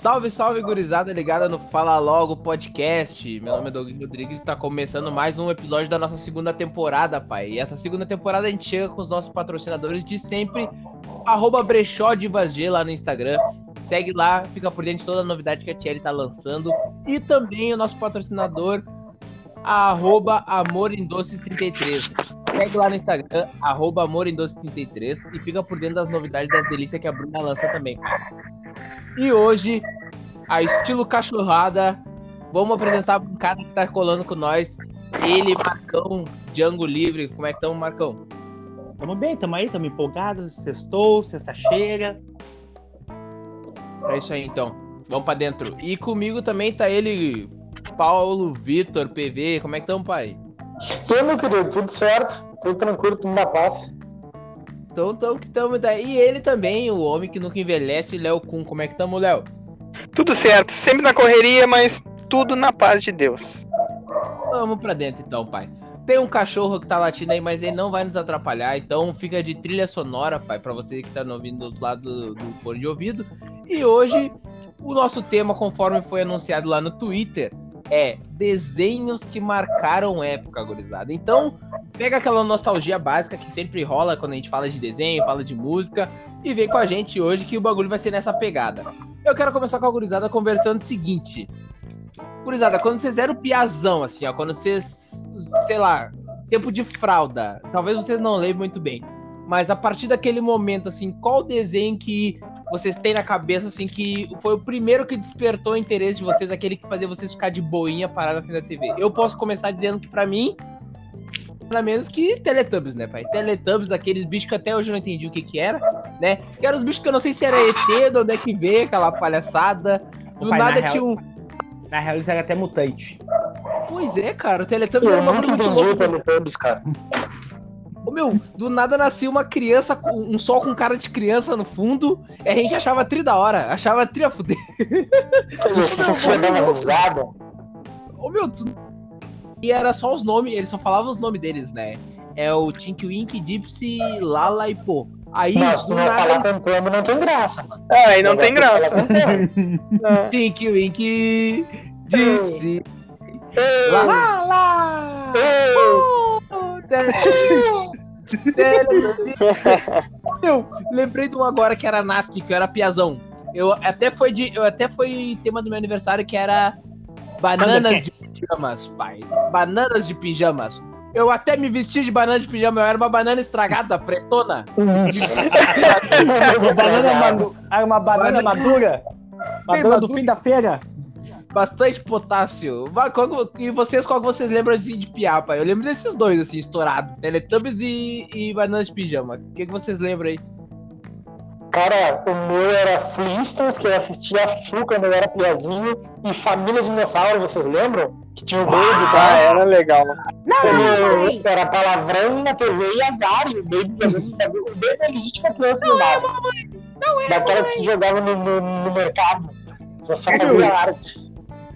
Salve, salve, gurizada ligada no Fala Logo Podcast. Meu nome é Douglas Rodrigues e está começando mais um episódio da nossa segunda temporada, pai. E essa segunda temporada a gente chega com os nossos patrocinadores de sempre, arroba Brechó lá no Instagram. Segue lá, fica por dentro de toda a novidade que a Thierry tá lançando. E também o nosso patrocinador, arroba Amor em Doces 33. Segue lá no Instagram, arroba Amor em Doces 33 e fica por dentro das novidades das delícias que a Bruna lança também. E hoje, a estilo cachorrada, vamos apresentar um cara que tá colando com nós. Ele, Marcão, Django Livre. Como é que estamos, Marcão? Tamo bem, tamo aí, tamo empolgados. Sextou, sexta-cheira. É isso aí, então. Vamos pra dentro. E comigo também tá ele, Paulo Vitor, PV. Como é que estamos, pai? Tudo, meu querido, tudo certo, tudo tranquilo, tudo na paz. Então, então que estamos daí. E ele também, o homem que nunca envelhece, Léo Kun. Como é que estamos, Léo? Tudo certo, sempre na correria, mas tudo na paz de Deus. Vamos pra dentro então, pai. Tem um cachorro que tá latindo aí, mas ele não vai nos atrapalhar, então fica de trilha sonora, pai, para você que tá ouvindo do outro lado do, do fone de ouvido. E hoje, o nosso tema, conforme foi anunciado lá no Twitter, é desenhos que marcaram época, gurizada. Então, pega aquela nostalgia básica que sempre rola quando a gente fala de desenho, fala de música, e vem com a gente hoje que o bagulho vai ser nessa pegada. Eu quero começar com a gurizada conversando o seguinte. Gurizada, quando vocês eram piazão, assim, ó, quando vocês, sei lá, tempo de fralda, talvez vocês não lembrem muito bem, mas a partir daquele momento, assim, qual desenho que vocês têm na cabeça, assim, que foi o primeiro que despertou o interesse de vocês, aquele que fazia vocês ficar de boinha parado na frente da TV? Eu posso começar dizendo que, para mim, pelo menos que Teletubbies, né, pai? Teletubbies, aqueles bichos que até hoje eu não entendi o que que era, né? Que eram os bichos que eu não sei se era ET, de onde é que veio aquela palhaçada. Do pai, nada na tinha real- um... Na real, isso era até mutante. Pois é, cara, o Teletubbies era Eu uma nunca coisa muito entendi o. Teletubbies, cara. Ô, meu, do nada nascia uma criança, com um sol com cara de criança no fundo, e a gente achava tri da hora, achava tri a fuder. Se sentia dando risada. Ô, meu, tu... E era só os nomes, eles só falavam os nomes deles, né? É o Tink Wink, Gypsy, Lala e Pô. Aí, se do não falar nada, cantando, não tem graça, mano. Ah, aí não tem Vai graça. falar cantando. Ah, Tink Wink, Gypsy, Lala, Pô. Meu, lembrei de um agora que era Nasky, que eu era piazão. Eu até foi de, eu até foi tema do meu aniversário que era bananas de pijamas, pai. Bananas de pijamas. Eu até me vesti de banana de pijama, eu era uma banana estragada, pretona. Uma banana uma banana madura. Madura do fim da feira. Bastante potássio. E vocês, qual que vocês lembram assim, de piar, pai? Eu lembro desses dois, assim, estourado. Teletubbies e, e bananas de pijama. O que, que vocês lembram aí? Cara, o meu era Flintstones, que eu assistia a Flu quando eu era piazinho, e Família Dinossauro, vocês lembram? Que tinha o Baby, ah, tá? era legal. Quando Era palavrão na TV e azar, e o Baby fazendo. O Baby é legítima criança não é, Não é, Daquela que se jogava no, no, no mercado. Só, só fazia arte.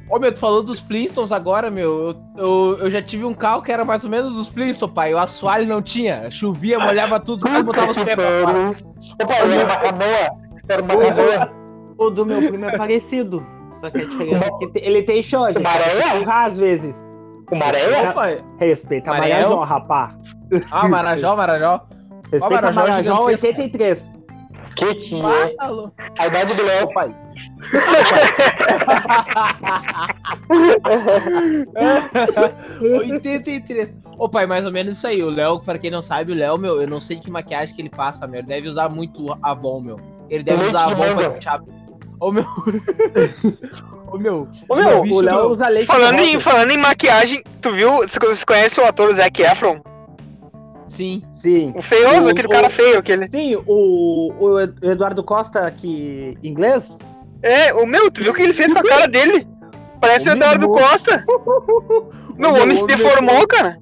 Ô, meu, tu falou dos Flintstones agora, meu. Eu, eu, eu já tive um carro que era mais ou menos dos Flintstones, pai. O assoalho não tinha. Chovia, molhava tudo, tudo botava os pés pra fora. Opa, eu era uma canoa. Era uma canoa. O do meu primo é parecido. Só que a diferença é que ele tem xoja. Maré? Às vezes. O Maré? Opa, Respeita? Marajó, rapá. ah, Marajó, Marajó. Respeita Marajó Marajó gigantesca. 83. Que que Ah, é? tá louco. A idade do Léo. Pai. 83. Ô, pai, mais ou menos isso aí. O Léo, pra quem não sabe, o Léo, meu, eu não sei que maquiagem que ele passa, meu. Ele deve usar muito Avon, meu. Ele deve Leite usar de Avon pra esse chave. Ô, meu. Ô, meu. Ô, meu, bicho, o Léo meu. usa leite Falando em, falando em maquiagem, tu viu? Você você conhece o ator Zac Efron? Sim. Sim. O feioso, O- aquele o- cara feio, aquele. Sim, o, o Eduardo Costa, que inglês, É, o meu, tu viu o que ele fez com a cara dele? Parece O o Eduardo meu- Costa. Meu, o meu, homem se o meu- deformou, cara.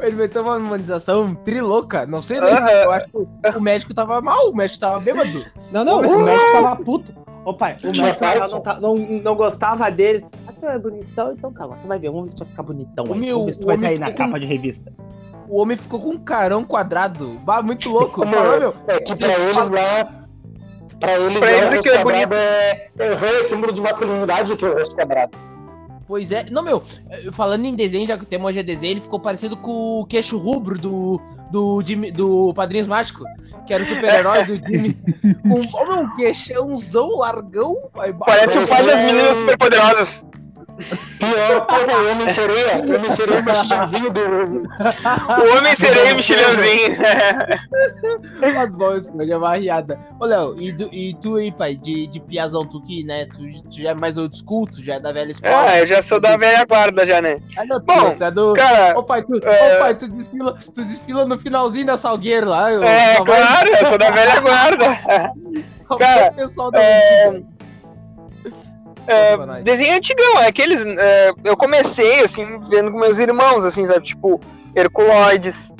Ele meteu uma humanização trilouca. Não sei, né? Aham. Eu acho que o médico tava mal, o médico tava bêbado. Não, não, o médico tava puto. Ô pai, o médico não, tá- não, não gostava dele. Ah, tu é bonitão, então calma, tu vai ver, vamos ver se tu vai ficar bonitão. O aí. meu- vamos ver se tu vai sair na com- capa de revista. O homem ficou com um carão quadrado. Bah, muito louco. Meu, Fala, meu. É que pra eles lá. Pra eles, Pra é, eles o rosto aquilo é quadrado é, é, é símbolo de masculinidade que é o rosto quadrado. Pois é. Não, meu, eh, falando em desenho, já que o tema hoje é desenho, ele ficou parecido com o queixo rubro do. Do, Jimmy, do Padrinhos Mágico, que era o super-herói do Jimmy. Com oh, meu, um queixãozão largão. Vai, Parece o pai das meninas superpoderosas. Pior, porra, o Homem-Sereia. O Homem-Sereia é o mexilhãozinho do. O homem sereia e mexilhãozinho. As bolas, é uma riada. Ô, Léo, e, do- e tu aí, pai, de, de piazão, tu que, né, tu, tu já é mais old school, tu já é da velha escola. Ah, eu já sou da velha guarda já, né? Ah, não, Bom, tu é do... Cara, Ô pai, tu, é- ô, pai, tu desfila, tu desfila no finalzinho da Salgueiro lá. eu- é, vai- claro, eu sou da velha guarda. cara, o pessoal da é. É, desenho antigão, é aqueles. é, eu comecei, assim, vendo com meus irmãos, assim, sabe? Tipo, Herculoides.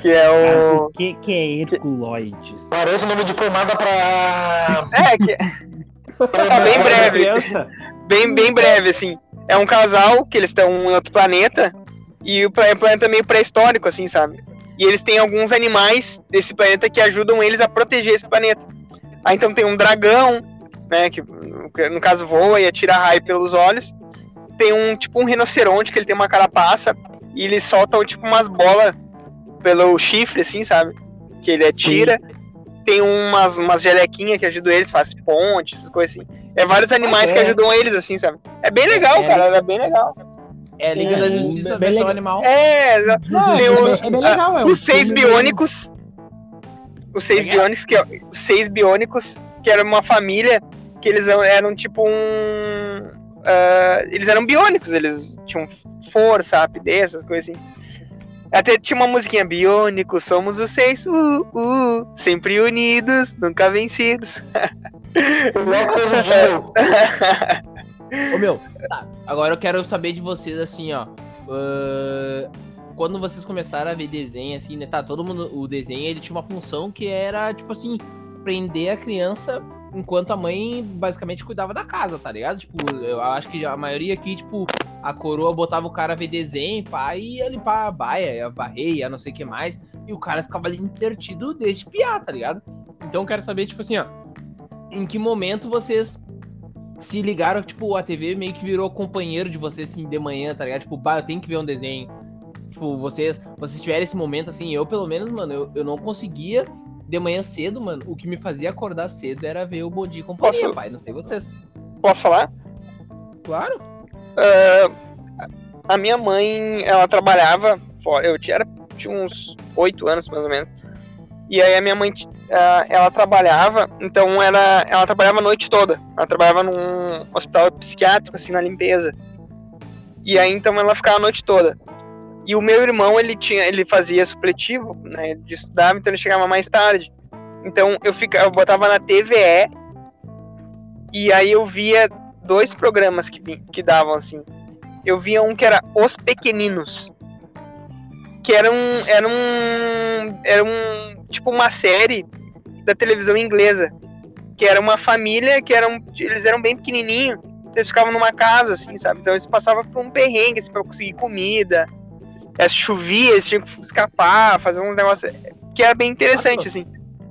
Que é o. O que, que é Herculoides? Parece o nome de pomada pra. É, que pra bem breve. Bem, bem breve, assim. É um casal que eles estão em outro planeta. E o pla- planeta meio pré-histórico, assim, sabe? E eles têm alguns animais desse planeta que ajudam eles a proteger esse planeta. Aí então tem um dragão, né? Que no- caso voa e atira raio pelos olhos. Tem um tipo um rinoceronte que ele tem uma carapaça e ele solta tipo umas bolas pelo chifre, assim, sabe? Que ele atira. Tem umas, umas gelequinhas que ajudam eles, faz ponte, essas coisas assim. É vários animais é. que ajudam eles, assim, sabe? É bem legal, É. cara. É bem legal. É, Liga É, da bem Justiça, legal. versão animal. É, Não, é, Tem bem- os- é bem legal. É um os seis biônicos. Os seis é é? biônicos, que é- os seis biônicos, que era uma família que eles eram, tipo um. ah, eles eram biônicos, eles tinham força, rapidez, essas coisas assim. Até tinha uma musiquinha, biônicos, somos os seis, uh, uh, sempre unidos, nunca vencidos. Logo fez o jingle. Ô meu, tá, agora eu quero saber de vocês assim, ó. ahn, quando vocês começaram a ver desenho, assim, né? Tá, todo mundo. O desenho ele tinha uma função que era, tipo assim, prender a criança enquanto a mãe basicamente cuidava da casa, tá ligado? Tipo, eu acho que a maioria aqui, tipo, a coroa botava o cara a ver desenho, pá, e ia limpar a baia, ia varrer, ia não sei o que mais. E o cara ficava ali intertido desde piar, tá ligado? Então eu quero saber, tipo assim, ó. Em que momento vocês se ligaram, tipo, a TV meio que virou companheiro de vocês, assim, de manhã, tá ligado? Tipo, bah, eu tenho que ver um desenho. Tipo, vocês, vocês tiveram esse momento, assim, eu pelo menos, mano, eu, eu não conseguia de manhã cedo, mano. O que me fazia acordar cedo era ver o Bom Dia e Companhia, Posso- pai. Não sei vocês. Posso falar? Claro. Ah, a minha mãe, ela trabalhava fora. Eu tinha, era, tinha uns oito anos, mais ou menos. E aí a minha mãe, ah, ela trabalhava, então era, ela trabalhava a noite toda. Ela trabalhava num hospital psiquiátrico, assim, na limpeza. E aí então ela ficava a noite toda. E o meu irmão, ele tinha, ele fazia supletivo, né, de estudar, então ele chegava mais tarde. Então eu ficava, eu botava na TVE e aí eu via dois programas que, que davam assim. Eu via um que era Os Pequeninos. Que era um. Era um. Era um. Tipo uma série da televisão inglesa. Que era uma família que eram. Eles eram bem pequenininhos. Então eles ficavam numa casa, assim, sabe? Então eles passavam por um perrengue, assim, pra conseguir comida. É, chovia, eles tinham que escapar, fazer uns negócios. Que era bem interessante, Nossa. assim.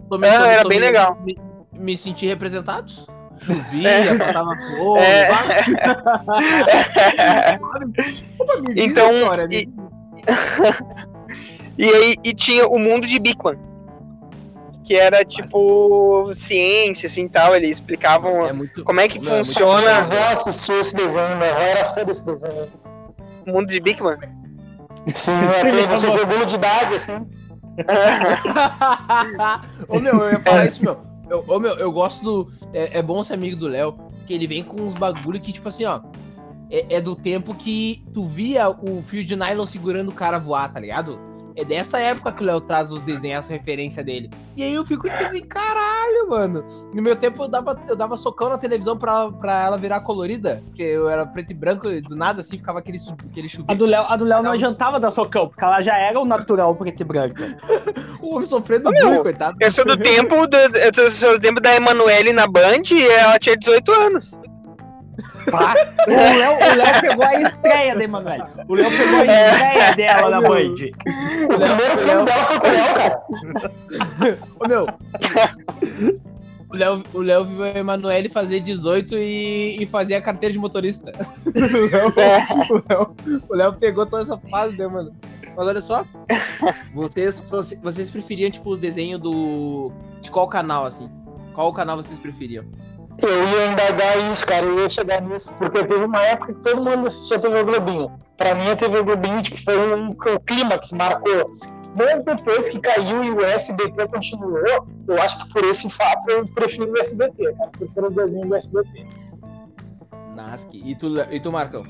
Tô Ah, era bem legal. Me, me senti representados. Chovia, É. faltava fogo. É. Opa, a Então, história, e- E aí e tinha o mundo de Bigman. Que era tipo ciência, assim tal. Eles explicavam É muito- como é que é muito funciona Minha avó assistiu esse desenho, minha avó era fã desse desenho. o mundo de Bigman. Sim, até você segundo de idade, assim. Ô meu, eu ia falar isso, meu. Eu, ô, meu, eu gosto do. É, é bom ser amigo do Léo, que ele vem com uns bagulho que, tipo assim, ó. É, é do tempo que tu via o fio de nylon segurando o cara voar, tá ligado? É dessa época que o Léo traz os desenhos, as referências dele. E aí eu fico tipo assim, caralho, mano. No meu tempo eu dava, eu dava socão na televisão pra, pra ela virar colorida. Porque eu era preto e branco e do nada assim ficava aquele, aquele A chuveiro. do Léo, a do Léo não adiantava dar socão, porque ela já era o natural preto e branco. O homem sofrendo Meu, muito, coitado. Eu sou do tempo do, eu sou do tempo da Emanuele na Band e ela tinha 18 anos. Pá. O Léo, o Léo pegou a estreia da Emanuele. O Léo pegou a estreia dela na Band. O primeiro filme dela foi com o Léo, cara. Ô, meu. O Léo, o Léo viu a Emanuele fazer 18 e, e fazer a carteira de motorista. o, Léo, o, Léo, o Léo pegou toda essa fase, né, mano? Mas olha só. Vocês, vocês- vocês preferiam, tipo, os desenhos do. De qual canal, assim? Qual canal vocês preferiam? Eu ia indagar isso, cara, eu ia chegar nisso, porque teve uma época que todo mundo assistia TV Globinho. Pra mim, a TV Globinho tipo, foi um, um clímax, marcou. Mesmo depois que caiu e o SBT continuou, eu acho que por esse fato eu prefiro o SBT, cara. Eu prefiro os desenhos do SBT. Nask. E tu, e tu Marcão?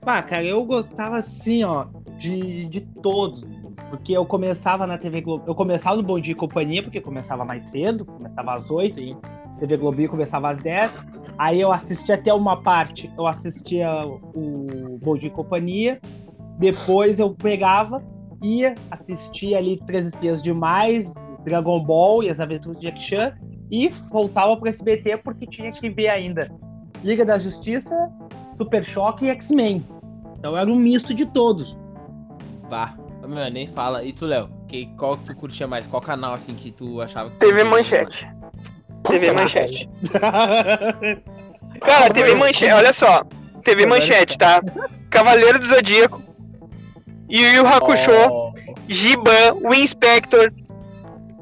Pá, cara, eu gostava assim, ó, de, de todos. Porque eu começava na TV Globo. Eu começava no Bom Dia e Companhia, porque começava mais cedo, começava às 8, e TV Globinho começava às 10. Aí eu assistia até uma parte, eu assistia o Bom Dia e Companhia. Depois eu pegava, ia, assistia ali Três Espias Demais, Dragon Ball e as Aventuras de Jack Chan. E voltava pro SBT porque tinha que ver ainda Liga da Justiça, Super Choque e X-Men. Então era um misto de todos. Vá. Meu, nem fala. E tu, Léo? Que, qual que tu curtia mais? Qual canal, assim, que tu achava que... TV Manchete. TV Manchete. Cara, TV Manchete, olha só. TV Manchete, tá? Cavaleiro do Zodíaco. Yu Yu? Hakusho. Ó, Giban, o Inspector.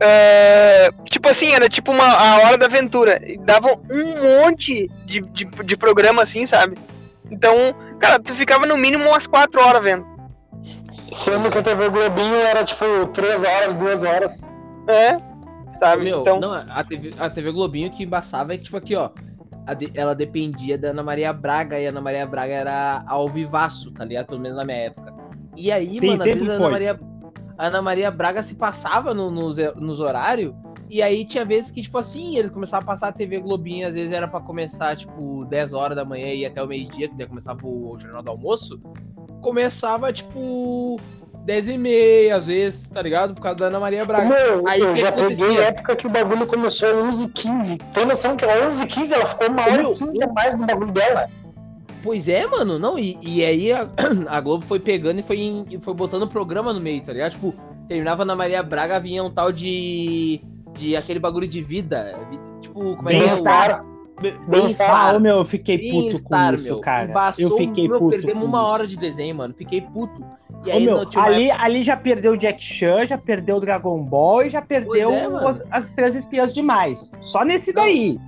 é, tipo assim, era tipo uma a hora da aventura. E Davam um monte de, de, de programa assim, sabe? Então, cara, tu ficava no mínimo umas 4 horas vendo. Sendo que a TV Globinho era tipo 3 horas, 2 horas. É, sabe? Meu, então, não, a TV, a TV Globinho que embaçava é que, tipo, aqui, ó. a de- ela dependia da Ana Maria Braga e a Ana Maria Braga era ao vivaço, tá ligado? Pelo menos na minha época. E aí, Sim, mano, às vezes a Ana. Maria, a Ana Maria Braga se passava no- nos, nos horários. E aí tinha vezes que, tipo assim, eles começavam a passar a TV Globinho, às vezes era pra começar, tipo, 10 horas da manhã e ir até o meio-dia, que daí começava o Jornal do Almoço. Começava, tipo, 10 e meia, às vezes, tá ligado? Por causa da Ana Maria Braga. Meu, Aí, eu já peguei época que o bagulho começou às 11h15. Tem noção que às 11h15 ela ficou uma hora e 15 a mais no bagulho dela? Pois é, mano, não, e, e aí a, a Globo foi pegando e foi, em- e foi botando o programa no meio, tá ligado? Tipo, terminava na Maria Braga, vinha um tal de. de aquele bagulho de vida. vi- Tipo, como é que é? Bem-estar. Bem-estar. Ah, meu, eu fiquei puto com Bem-estar, isso, meu. cara. Embaçou, eu fiquei meu, puto perdemos com uma isso. hora de desenho, mano. Fiquei puto. E Ô, aí meu, não tinha uma ali, ali já perdeu o Jack Chan, já perdeu o Dragon Ball e já perdeu é, as, as três espias demais. Só nesse daí.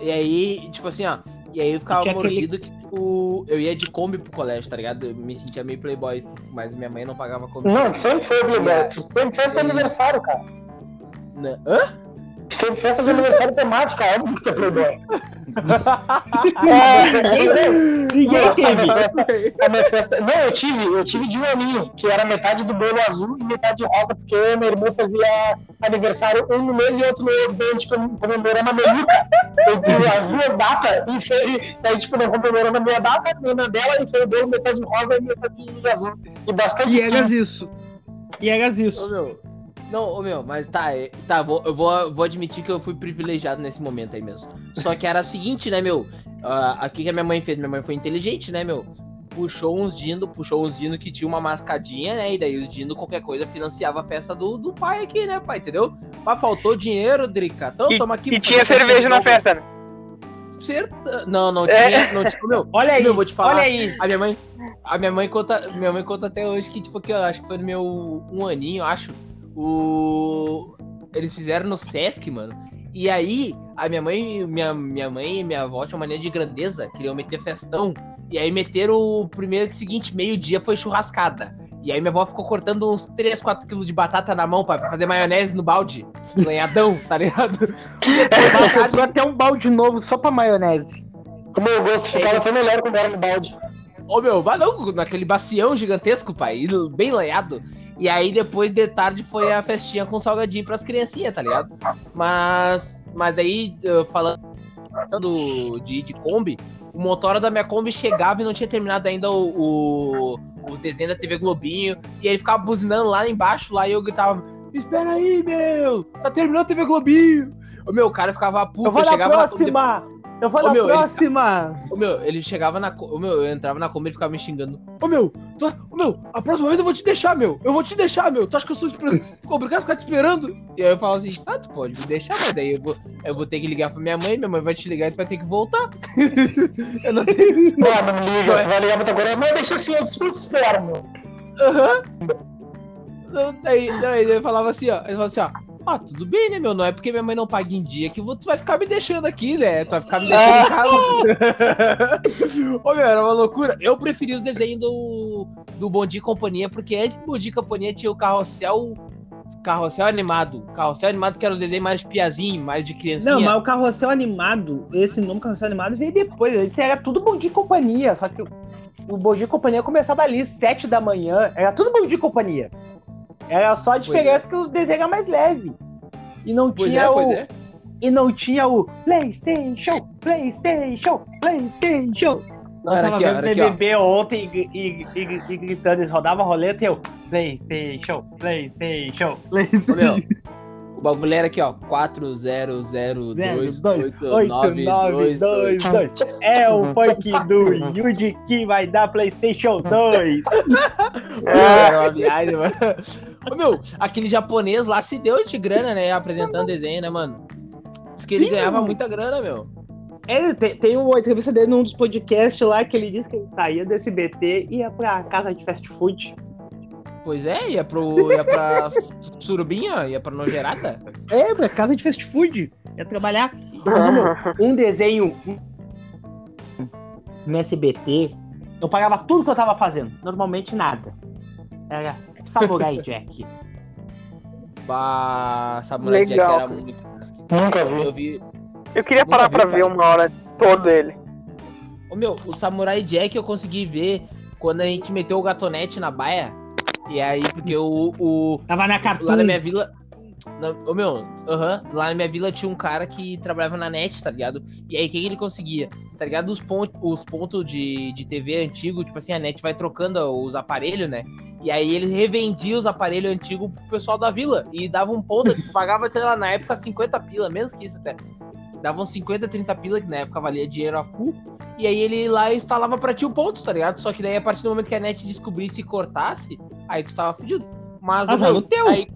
E aí, tipo assim, ó. E aí eu ficava Tinha aquele- mordido que, tipo, eu ia de Kombi pro colégio, tá ligado? Eu me sentia meio playboy, mas minha mãe não pagava Kombi. Não, sempre foi, Playboy. Tu sempre fez seu aniversário, cara. Né? Hã? Festa de aniversário temática, óbvio que é Playboy. Ninguém Não, a teve. minha festa- a minha festa- Não, eu tive, eu tive de um aninho, que era metade do bolo azul e metade rosa, porque meu irmão fazia aniversário um no mês e outro no outro, daí a gente com- comemorou na meluca. As duas datas e foi. Daí, tipo, não comemorou na minha data, nem na dela, e foi o bolo metade rosa e metade azul. E bastante E eras isso. E eras isso. meu. Não, ô, meu, mas tá, é- tá, vou, eu vou, vou admitir que eu fui privilegiado nesse momento aí mesmo. Só que era o seguinte, né, meu? Ah, Aqui que a minha mãe fez, minha mãe foi inteligente, né, meu? Puxou uns dindo, puxou uns dindo que tinha uma mascadinha, né? E daí os dindo, qualquer coisa, financiava a festa do, do pai aqui, né, pai? Entendeu? Mas faltou dinheiro, Drica. Então, E- toma aqui. e tinha cerveja na festa, né? Certa... Não, não É. tinha, não tinha, meu. Olha aí, Meu, vou te falar. olha aí. A minha mãe, a minha mãe conta, minha mãe conta até hoje que tipo que eu acho que foi no meu um aninho, acho. O eles fizeram no Sesc, mano. E aí, a minha mãe, minha, minha mãe e minha avó tinham mania de grandeza, queriam meter festão. E aí meteram o primeiro seguinte, meio-dia foi churrascada. E aí minha avó ficou cortando uns 3, 4 quilos de batata na mão pra fazer maionese no balde. Lanhadão, tá ligado? Ela comprou até um balde novo só pra maionese. O meu gosto ficava até melhor quando era no balde. Ô meu, vai não, naquele bacião gigantesco, pai, bem lanhado. E aí depois de tarde foi a festinha com salgadinho pras criancinhas, tá ligado? Mas, mas aí, falando do, de, de Kombi, o motor da minha Kombi chegava e não tinha terminado ainda o, o- os desenhos da TV Globinho. E ele ficava buzinando lá embaixo, lá e eu gritava: Espera aí, meu! Tá terminando a TV Globinho! O meu cara ficava puto, Eu vou na chegava na Kombi próxima! Eu vou Ô, na meu, ele- próxima. Ô, meu, ele chegava na. Ô, meu, eu entrava na Kombi e ficava me xingando. Ô, meu, tu... ô, meu, a próxima vez eu vou te deixar, meu. Eu vou te deixar, meu. Tu acha que eu sou esper... Obrigado a ficar te esperando? E aí eu falo assim, ah, tu pode me deixar, mas daí eu vou, eu vou ter que ligar pra minha mãe, minha mãe vai te ligar e tu vai ter que voltar. eu não tenho. Não, não liga, tu vai ligar pra tua colega. Não, deixa assim, eu desfruto espero, meu. Aham. Não, Daí, daí ele falava assim, ó. Ele falava assim, ó. Ah, tudo bem, né, meu? Não é porque minha mãe não paga em dia que tu vai ficar me deixando aqui, né? Tu vai ficar me deixando em casa. Ô, meu, era uma loucura. Eu preferi os desenhos do, do Bom Dia e Companhia, porque antes do Bom Dia e Companhia tinha o carrossel. Carrossel animado. Carrossel animado que era os desenhos mais de piazinho, mais de criancinha. Não, mas o carrossel animado, esse nome carrossel animado veio depois. Antes era tudo bom dia e companhia, só que o, o bom dia e companhia começava ali, sete da manhã. Era tudo bom dia e companhia. Era só a diferença que os desenhos eram mais leves. E não Pois tinha é, o. é. E não tinha o PlayStation, PlayStation, PlayStation. Nós tava aqui, vendo olha aqui. BBB ontem e, e- e- e gritando, eles rodavam a roleta e eu. PlayStation, PlayStation, PlayStation. O bagulho era aqui, ó. 40028922. É o funk do Yuji que vai dar PlayStation 2. Era uma viagem, mano. Meu, aquele japonês lá se deu de grana, né? Apresentando desenho, né, mano? Diz que ele Sim, ganhava mano. muita grana, meu. É, tem, tem uma entrevista dele num dos podcasts lá que ele disse que ele saía do SBT e ia pra casa de fast food. Pois é, ia pro. ia pra Surubinha, ia pra Nojerata. É, pra casa de fast food. Ia trabalhar. Meu, um desenho no SBT, eu pagava tudo que eu tava fazendo. Normalmente nada. Era Samurai Jack. Bah, Samurai Jack Legal. era muito. Nunca vi. Eu vi. Eu queria Nunca parar vi, pra cara. ver uma hora todo ele. Ô, meu, o Samurai Jack eu consegui ver quando a gente meteu o gatonete na baia. E aí, porque o- o, Tava na Cartoon. Lá na minha vila. Na, ô meu, aham. lá na minha vila tinha um cara que trabalhava na net, tá ligado? E aí o que, que ele conseguia? Tá ligado? Os, pon os pontos de, de TV antigo, tipo assim, a net vai trocando os aparelhos, né? E aí ele revendia os aparelhos antigos pro pessoal da vila. E dava um ponto, pagava, sei lá, na época 50 pila, menos que isso até. Dava uns 50, 30 pila, que na época valia dinheiro a full. E aí ele lá instalava pra ti o ponto, tá ligado? Só que daí a partir do momento que a net descobrisse e cortasse, aí tu tava fudido. Mas, Azar meu, teu. aí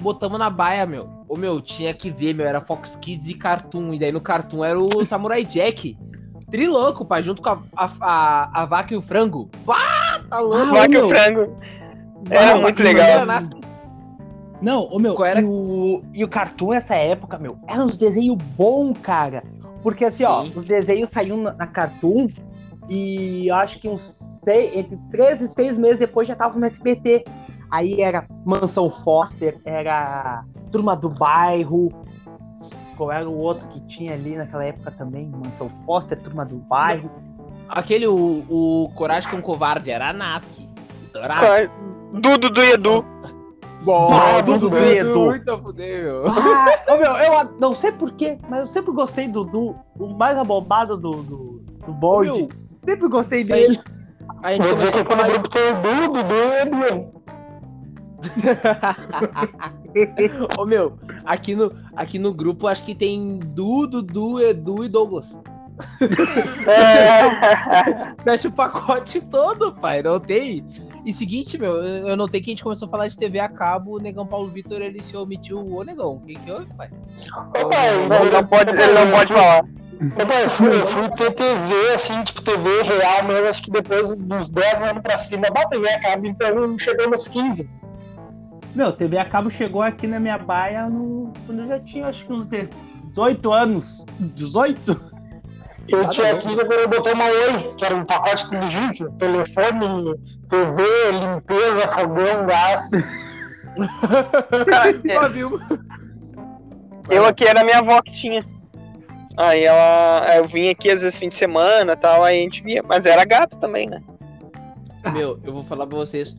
botamos na baia, meu. Ô, meu, tinha que ver, meu, era Fox Kids e Cartoon. E daí no Cartoon era o Samurai Jack. Trilouco, pai, junto com a, a, a, a vaca e o frango. Pá, tá louco. Ah, Vaca e o frango. Bah, era a muito legal. era nas- Não, o meu, era? e, o, e o Cartoon nessa época, meu, era uns desenhos bons, cara. Porque assim, ó, Sim. os desenhos saíam na, na Cartoon e eu acho que uns seis, entre 13 e 6 meses depois já tava no SBT. Aí era Mansão Foster, era Turma do Bairro. Qual era o outro que tinha ali naquela época também? Mansão Foster, Turma do Bairro. Aquele, o, o Coragem com Covarde, era a Nask. Estourado. Ah, Dudu do Edu. Dudu do Edu. Muito meu. Ah, ô, meu, eu não sei porquê, mas eu sempre gostei do, do, do mais abombado do, do, do bonde. Meu, Sempre gostei dele. a gente Vou dizer que falar grupo tem o Dudu, Dudu e Edu. Ô meu, aqui no, aqui no grupo acho que tem Du, Dudu, Edu e Douglas. É. Fecha o pacote todo, pai. Não tem. E seguinte, meu, eu notei que a gente começou a falar de TV a cabo, o Negão Paulo Vitor ele se omitiu. Ô, Negão, o que que houve, pai? Ô, pai, Ele não pode, ele não pode falar. Ô, pai, eu fui, eu fui ter TV, assim, tipo, TV real mesmo, acho que depois dos 10 anos pra cima. Bota TV a cabo, então chegou nos 15. Meu, TV a cabo chegou aqui na minha baia no, quando eu já tinha acho que uns 18 anos. 18? Eu Nada tinha não. 15 quando eu botei uma Oi, que era um pacote tudo junto. Telefone, TV, limpeza, fogão, gás. Cara, é, Ó, viu? eu aqui era minha avó que tinha. Aí ela. Eu vinha aqui às vezes fim de semana e tal, aí a gente via. Mas era gato também, né? Meu, eu vou falar pra vocês.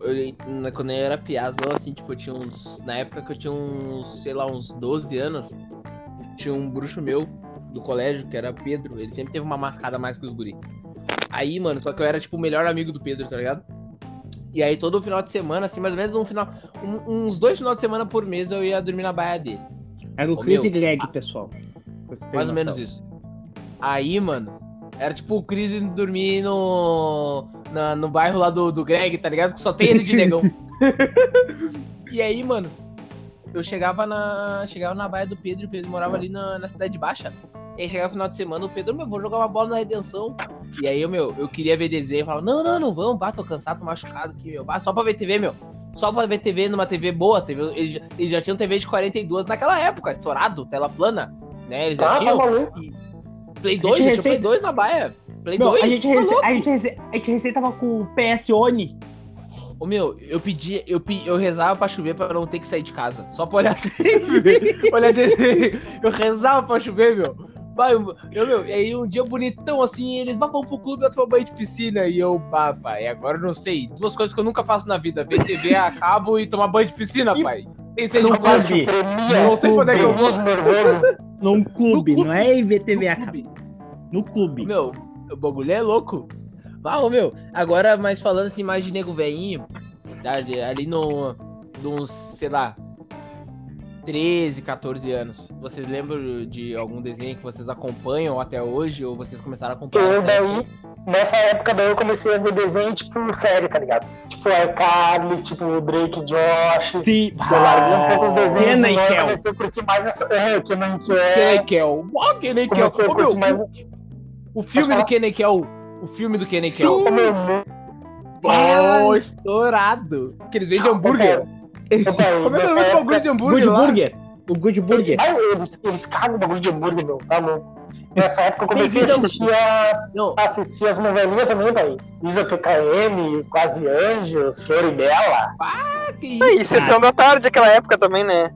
eu- quando eu era piazão, assim, tipo, eu tinha uns. Na época que eu tinha uns, sei lá, uns 12 anos, tinha um bruxo meu do colégio, que era Pedro. Ele sempre teve uma mascada mais que os guri. Aí, mano, só que eu era, tipo, o melhor amigo do Pedro, tá ligado? E aí, todo final de semana, assim, mais ou menos um final. um- uns dois finais de semana por mês eu ia dormir na baia dele. Era o Ô, Chris meu, e Greg, pessoal. Mais ou menos isso. Aí, mano, era tipo o Chris dormir no, na- no bairro lá do, do Greg, tá ligado? Que só tem ele de negão. e aí, mano, eu chegava na. Chegava na baia do Pedro o Pedro morava ali na, na Cidade Baixa. E aí chegava no final de semana, o Pedro, meu, vou jogar uma bola na redenção. E aí, eu, meu, eu queria ver desenho. Eu falava, não, não, não vamos, bah, tô cansado, tô machucado aqui, meu. Bah, só pra ver TV, meu. Só pra ver TV numa TV boa. TV, eles, já- eles já tinham TV de 42 naquela época, estourado, tela plana. Né? Eles já Ah, tá tinham. maluco. Play 2, gente já tinha Play recém- 2 na baia. Play Meu, 2, a, gente tá rece- a, gente rece- a gente recém tava com o PS Oni. Ô, meu, eu pedi, eu, eu rezava pra chover pra não ter que sair de casa. Só pra olhar TV. olhar desenho. Eu rezava pra chover, meu. Pai, eu, eu, meu, e aí um dia bonitão assim, eles "Bah, vão pro clube eu tomar banho de piscina. E eu, pá, pai, agora eu não sei. Duas coisas que eu nunca faço na vida: ver TV a cabo e tomar banho de piscina, E- pai. De praia. clube. Tremia, Não sei quando é que eu vou. Num clube, clube. não é IVTV a No cabo. No clube. Meu, o bagulho é louco. Ah, meu, agora, mas falando assim mais de nego velhinho, ali, ali no, nos, sei lá, 13, 14 anos, vocês lembram de algum desenho que vocês acompanham até hoje, ou vocês começaram a acompanhar? Eu daí, nessa época daí eu comecei a ver desenho, tipo, sério, tá ligado? Tipo, iCarly, tipo, o Drake Josh. Sim. Eu larguei um pouco os desenhos Kenan de e novo, Kel. comecei a curtir mais essa... É, que não Kenny quer. Kel. Ó, Kenny Kel. Comecei a curtir mais... o filme do Kenny Kel. O filme do Kenny Kel. Sim, meu, Oh, estourado. Que eles vendem hambúrguer. Como é que nessa é o época- bagulho de hambúrguer Good lá? Burger. O Good Burger. Ah, eles, eles cagam o bagulho de hambúrguer, meu. Tá louco. Nessa época eu comecei a assistir, a, Não, assistir as novelinhas também, pai. Isa PKM, Quase Anjos, Floribela. que E isso. sessão da tarde, aquela época também, né?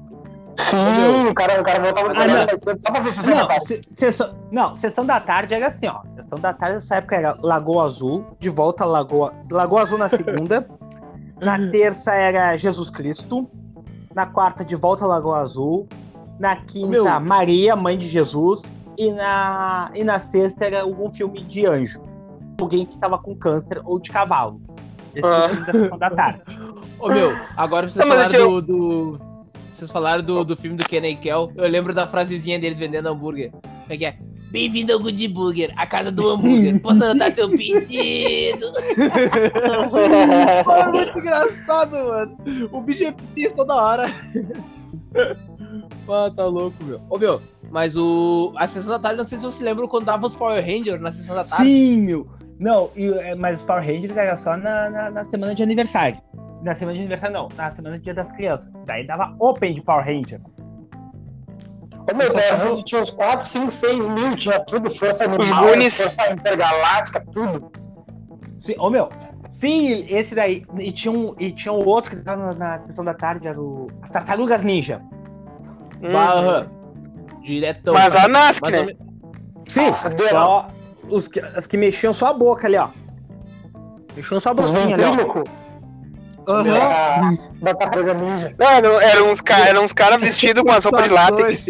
Sim, o cara, o cara voltava no Ah, não. só pra ver se você Não, tá. se- sessão, não, sessão da tarde era assim, ó. Sessão da tarde nessa época era Lagoa Azul, de volta a Lagoa. Lagoa Azul na segunda. na terça era Jesus Cristo. Na quarta, de volta a Lagoa Azul. Na quinta, Meu. Maria, mãe de Jesus. E na, e na sexta era algum filme de anjo. Alguém que tava com câncer ou de cavalo. Esse era o Ah. filme da sessão da tarde. Ô meu, agora vocês Não, falaram eu do, do- Vocês falaram do, do filme do Kenny Kel. Eu lembro da frasezinha deles vendendo hambúrguer. Como é que é? Bem-vindo ao Good Burger, a casa do hambúrguer. Posso anotar seu pedido? Pô, é muito engraçado, mano. O bicho é feliz toda hora. Pô, tá louco, meu. Ô, meu, mas o... A sessão da tarde, não sei se vocês lembram quando dava os Power Rangers na sessão da tarde. Sim, meu. Não, e, é, mas os Power Rangers era só na, na, na semana de aniversário. Na semana de aniversário, não. Na semana de dia das crianças. Daí dava Open de Power Ranger. Ô, meu, Power Ranger tinha uns 4, 5, 6 mil, tinha tudo, Força Animal. Força Intergaláctica, tudo. Sim, ô meu. Sim, esse daí. E tinha um, e tinha um outro que tava na, na sessão da tarde, era o. As Tartarugas Ninja. Hum. Barra. Diretão. Mas a ou né? Sim, Fudeu. só os que, as que mexiam só a boca ali, ó. Mexiam só a boquinha ali, ó. Aham. da, da Tartaruga Ninja. Não, eram, eram uns caras cara vestidos com as roupas de látex.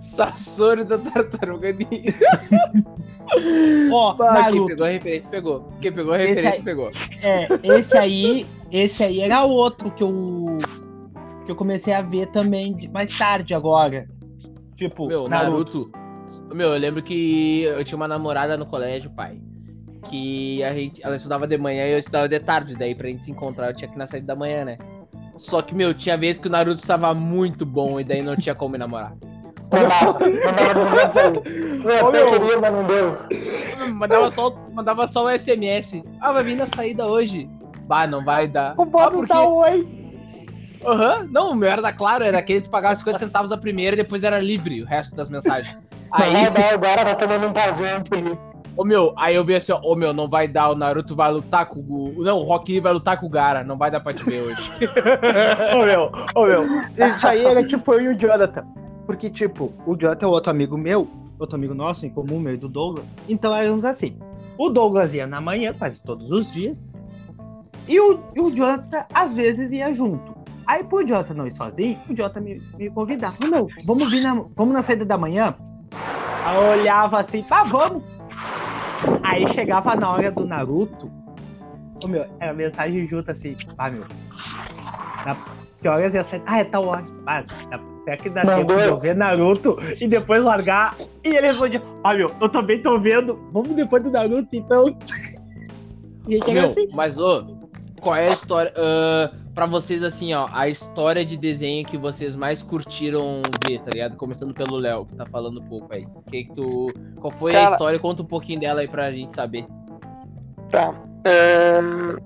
Sassori da tartaruga ninja. Ó, quem Naruto. pegou a referência pegou. Quem pegou a Esse referência aí- pegou. É, esse aí, esse aí era outro que eu que eu comecei a ver também mais tarde agora. Tipo, Meu, Naruto. Meu, eu lembro que eu tinha uma namorada no colégio, pai. Que a gente, ela estudava de manhã e eu estudava de tarde. Daí pra gente se encontrar eu tinha que ir na saída da manhã, né? Só que, meu, tinha vezes que o Naruto estava muito bom e daí não tinha como me namorar. Não dava, não dava ninguém pra ir. Eu Ô, até meu. queria, mas não deu. Mandava só, mandava só o SMS. Ah, vai vir na saída hoje. Bah, não vai dar. O ah, Bob porque... tá oi. Aham, não, o meu era da Claro, era aquele que tu pagava 50 centavos a primeira e depois era livre o resto das mensagens. Não Aí, vai dar, agora tá tomando um ali. Ô meu, aí eu vi assim, ó, ô meu, não vai dar, o Naruto vai lutar com o. Não, o Rock Lee vai lutar com o Gara, não vai dar pra te ver hoje. Ô meu, ô meu. Isso aí era tipo eu e o Jonathan. Porque, tipo, o Jonathan é outro amigo meu, outro amigo nosso em comum, meu e do Douglas. Então éramos assim. O Douglas ia na manhã, quase todos os dias. E o, e o Jonathan, às vezes, ia junto. Aí, pro Jonathan não ir sozinho, o Jonathan me, me convidava. Meu, vamos vir na, vamos na saída da manhã? Aí eu olhava assim, tá, vamos. Aí chegava na hora do Naruto. Ô, meu, era mensagem junto assim, ah, meu. Na, que horas ia sair? Ah, é tal hora. Ah, tá- será que dá Não tempo de deu. eu ver Naruto e depois largar? E ele responde, ah, meu, eu também tô vendo. Vamos depois do Naruto, então. E aí chega assim. mas ô, qual é a história. ah, pra vocês, assim, ó, a história de desenho que vocês mais curtiram ver, tá ligado? Começando pelo Léo, que tá falando um pouco aí. Que que tu, qual foi a Cara- história? Conta um pouquinho dela aí pra gente saber. Tá. Ahn,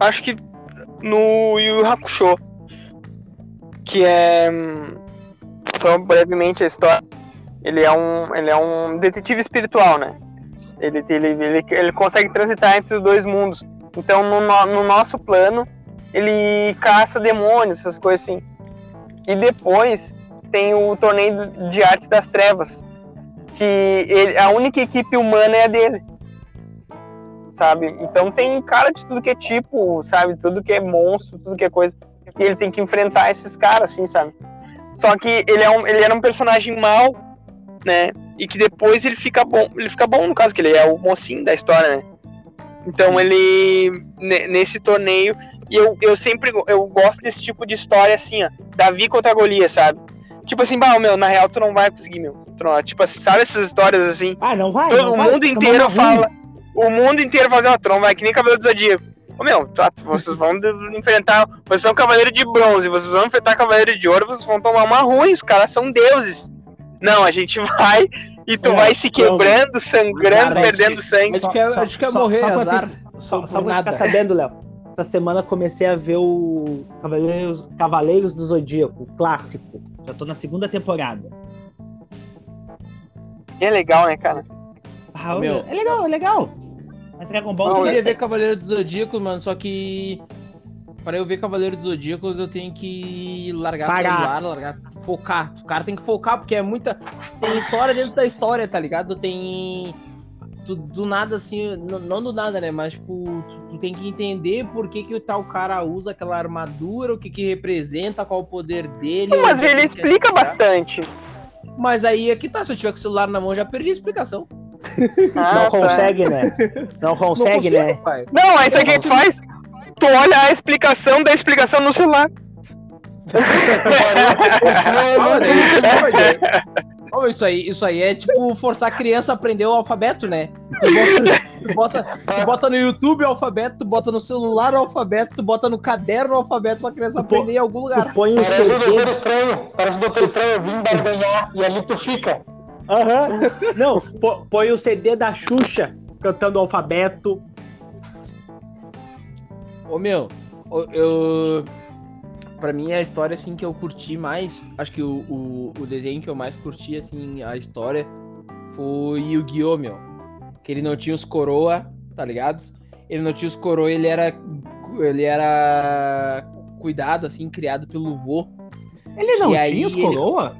acho que no Yu Hakusho, que é só brevemente a história. Ele é um, ele é um detetive espiritual, né? Ele, ele, ele, ele consegue transitar entre os dois mundos. Então, no, no, no nosso plano, ele caça demônios, essas coisas assim. E depois tem o torneio de artes das trevas, que ele, a única equipe humana é a dele sabe? Então tem cara de tudo que é tipo, sabe? Tudo que é monstro, tudo que é coisa. E ele tem que enfrentar esses caras, assim, sabe? Só que ele, é um, ele era um personagem mau, né? E que depois ele fica bom. Ele fica bom, no caso, que ele é o mocinho da história, né? Então ele. ne- Nesse torneio. E eu, eu sempre eu gosto desse tipo de história assim, ó. Davi contra Golias, sabe? Tipo assim, bah, meu, na real tu não vai conseguir, meu. Tu não- tipo assim, sabe essas histórias assim? Ah, não vai. Todo não o vai, mundo tá inteiro fala. O mundo inteiro fala, ó, Tron, vai que nem cabelo do Zodíaco. Ô meu, tá, vocês vão enfrentar. Vocês são cavaleiro de bronze, vocês vão enfrentar cavaleiro de ouro, vocês vão tomar uma ruim, os caras são deuses. Não, a gente vai e tu É, vai se quebrando, sangrando, Cara, perdendo sangue. Acho que é, acho que é morrer, só azar. ter- Só, só pra ficar sabendo, Léo. Essa semana eu comecei a ver o Cavaleiros, Cavaleiros do Zodíaco, o clássico. Já tô na segunda temporada. É legal, né, cara? Ah, Meu. É legal, é legal. Mas Dragon Ball Eu queria ver Cavaleiro dos Zodíacos, mano, só que. Pra eu ver Cavaleiro dos Zodíacos, eu tenho que largar o Parar. celular, largar. Focar. O cara tem que focar, porque é muita. Tem história dentro da história, tá ligado? Tem. Tu, do nada, assim, não do nada, né? Mas, tipo, tu, tu tem que entender por que, que o tal cara usa aquela armadura, o que que representa, qual o poder dele. Mas é ele que explica bastante. Mas aí é que tá, se eu tiver com o celular na mão, já perdi a explicação. Ah, Não tá. consegue, né? Não consegue, Não né? consigo, pai. Não, aí sabe o que tu faz? Tu olha a explicação da explicação no celular. Mano, isso- aí, isso aí é tipo forçar a criança a aprender o alfabeto, né? Tu bota, tu bota, tu bota no YouTube o alfabeto, tu bota no celular o alfabeto, tu bota no caderno o alfabeto pra criança Tu pô- aprender em algum lugar. Põe Parece o Doutor. Estranho. Parece o Doutor Estranho vindo barganhar e ali tu fica. Aham. Não, pô- põe o CD da Xuxa cantando o alfabeto. Ô meu, eu. Pra mim a história assim que eu curti mais, acho que o, o, o desenho que eu mais curti, assim, a história, foi Yu-Gi-Oh! meu. Que ele não tinha os coroa, tá ligado? Ele não tinha os coroa, ele era. Ele era cuidado, assim, criado pelo vô. Ele não E tinha os ele- coroa?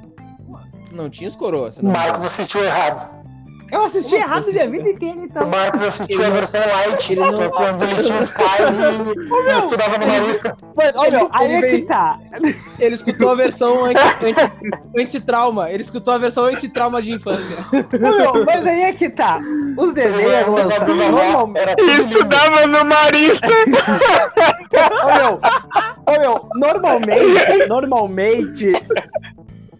Não tinha os coroa, Marcos assistiu errado. Eu assisti Como errado assim? minha vida inteira, O então. Marcos assistiu Ele a versão light, ele não- é quando ele tinha os pais e, e estudava numa lista. Mas, olha, Ele- aí ele é que tá. Ele escutou a versão anti- anti- anti-trauma. ele escutou a versão anti-trauma de infância. Meu, mas aí é que tá. Os desenhos Ele lançados normalmente. estudava no Marista. Ô, meu, ô, meu, normalmente, normalmente,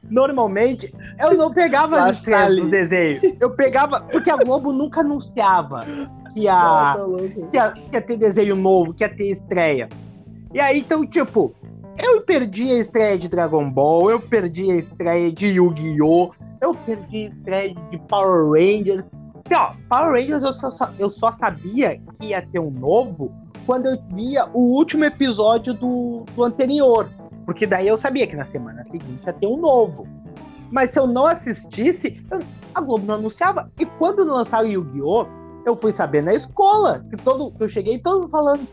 normalmente, eu não pegava as do desenho. Eu pegava, porque a Globo nunca anunciava que ia, que ia, que ia ter desenho novo, que ia ter estreia. E aí, então, tipo, eu perdi a estreia de Dragon Ball, eu perdi a estreia de Yu-Gi-Oh!, eu perdi a estreia de Power Rangers. Assim, ó, Power Rangers eu só, eu só sabia que ia ter um novo quando eu via o último episódio do, do anterior. Porque daí eu sabia que na semana seguinte ia ter um novo. Mas se eu não assistisse, a Globo não anunciava. E quando lançaram Yu-Gi-Oh!, eu fui saber na escola. Que todo, eu cheguei todo mundo falando.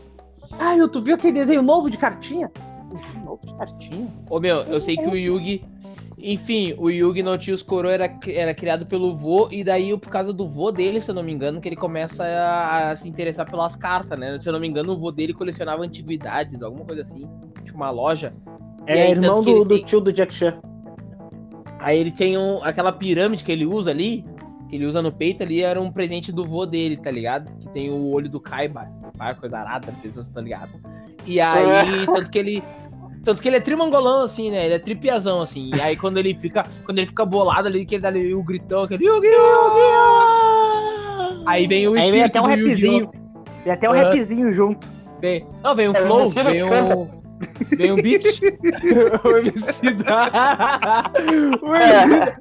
Ah, tu viu aquele desenho novo de cartinha? Desenho Novo de cartinha? Ô meu, eu sei que o Yugi. Enfim, o Yugi não tinha os coroa, era, era criado pelo vô, e daí, por causa do vô dele, se eu não me engano, que ele começa a, a se interessar pelas cartas, né? Se eu não me engano, o vô dele colecionava antiguidades, alguma coisa assim. Tinha uma loja. É aí, irmão do, do tem- tio do Jack Chan. Aí ele tem um, aquela pirâmide que ele usa ali, que ele usa no peito ali, era um presente do vô dele, tá ligado? Que tem o olho do Kaiba. Kaiba é coisa arada, não sei se vocês estão ligados. E aí, tanto que ele. Tanto que ele é trimangolão, assim, né? Ele é tripiazão, assim. E aí quando ele fica. Quando ele fica bolado ali, que ele dá ali o gritão, aquele! Aí vem o Aí vem até um rapzinho. Vem até um Aham. rapzinho junto. Vem, não, vem um É o flow, vem que um. Vem um beat. o MC da. O MC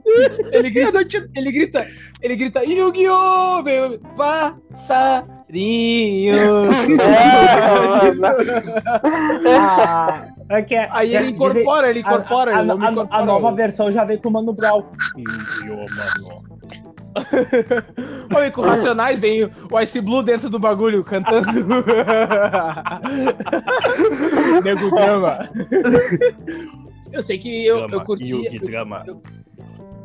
Ele grita, ele grita, ele grita, Yu-Gi-Oh! Vem o passarinho. Ah, é que é- Aí ele incorpora, ele a- incorpora. a, ele a- não a- incorpora a nova versão já veio com o Mano Brown. Oi, com Racionais vem o- Ice Blue dentro do bagulho cantando. Nego drama. Eu sei que eu, eu curtia. Eu,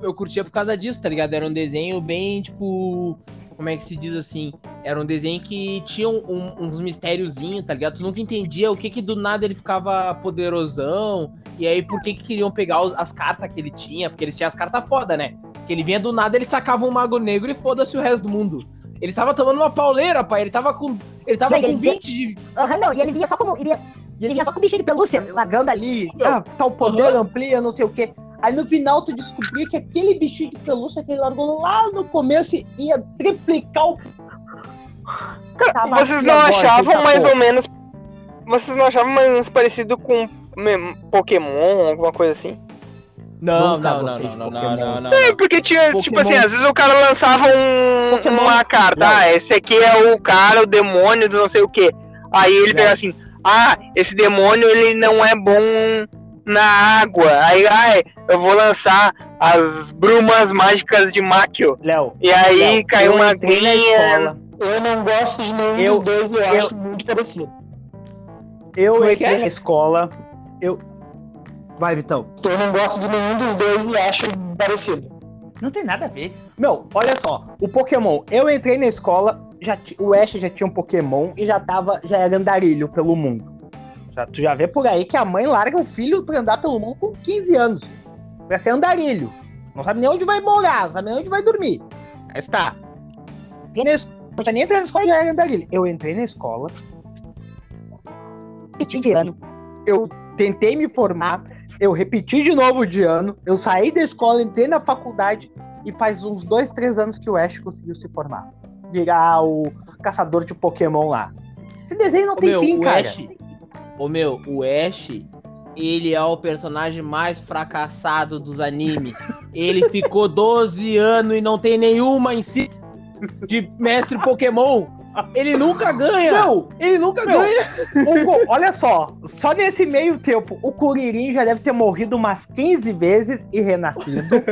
eu curtia por causa disso, tá ligado? Era um desenho bem, tipo. Como é que se diz assim? Era um desenho que tinha um- uns mistériozinhos, tá ligado? Tu nunca entendia o que que do nada ele ficava poderosão. E aí, por que que queriam pegar os- as cartas que ele tinha? Porque ele tinha as cartas foda, né? Que ele vinha do nada, ele sacava um mago negro e foda-se o resto do mundo. Ele tava tomando uma pauleira, pai. Ele tava com. Ele tava Não, com ele- 20 de. Aham, não, e ele vinha só como. Ele vinha, ele vinha só com bichinho de pelúcia. Largando ali, ah, tá o poder amplia, não sei o quê. Aí no final tu descobria que aquele bichinho de pelúcia que ele largou lá no começo ia triplicar o. Tava Vocês aqui não agora, achavam a mais ou menos. Vocês não achavam mais ou menos parecido com Pokémon, alguma coisa assim? Não, não, não, não, de não, não, Pokémon. não, não, É, porque tinha, tipo Pokémon. assim, às vezes o cara lançava um, Pokémon. uma carta, Não. ah, esse aqui é o cara, o demônio do não sei o que. Aí ele pega assim, ah, esse demônio ele não é bom na água. Aí, ai, eu vou lançar as brumas mágicas de Makio. Léo, E aí Léo, caiu uma escola. Eu não gosto de nenhum Eu- dos dois eu, eu- acho muito parecido. Eu é entrei é? na escola. Eu. Vai, Vitão. Eu não gosto de nenhum dos dois e acho parecido. Não tem nada a ver. Meu, olha só. O Pokémon. Eu entrei na escola, já ti- o Ash já tinha um Pokémon e já tava, já era andarilho pelo mundo. Já, tu já vê por aí que a mãe larga o filho pra andar pelo mundo com 15 anos. Pra ser andarilho. Não sabe nem onde vai morar, não sabe nem onde vai dormir. Aí está. Entrei na es- Não tinha nem entrado na escola e já era andarilho. Eu entrei na escola, eu tentei me formar, eu repeti de novo de ano, eu saí da escola, entrei na faculdade e faz uns dois, três anos que o Ash conseguiu se formar. Virar o caçador de Pokémon lá. Esse desenho não Ô, tem meu, fim, o cara. Ash, ô meu, o Ash, ele é o personagem mais fracassado dos animes. ele ficou 12 anos e não tem nenhuma em si de mestre Pokémon. Ele nunca ganha! Não, Ele nunca Meu. ganha! o olha só, só nesse meio tempo, o Kuririn já deve ter morrido umas 15 vezes e renascido.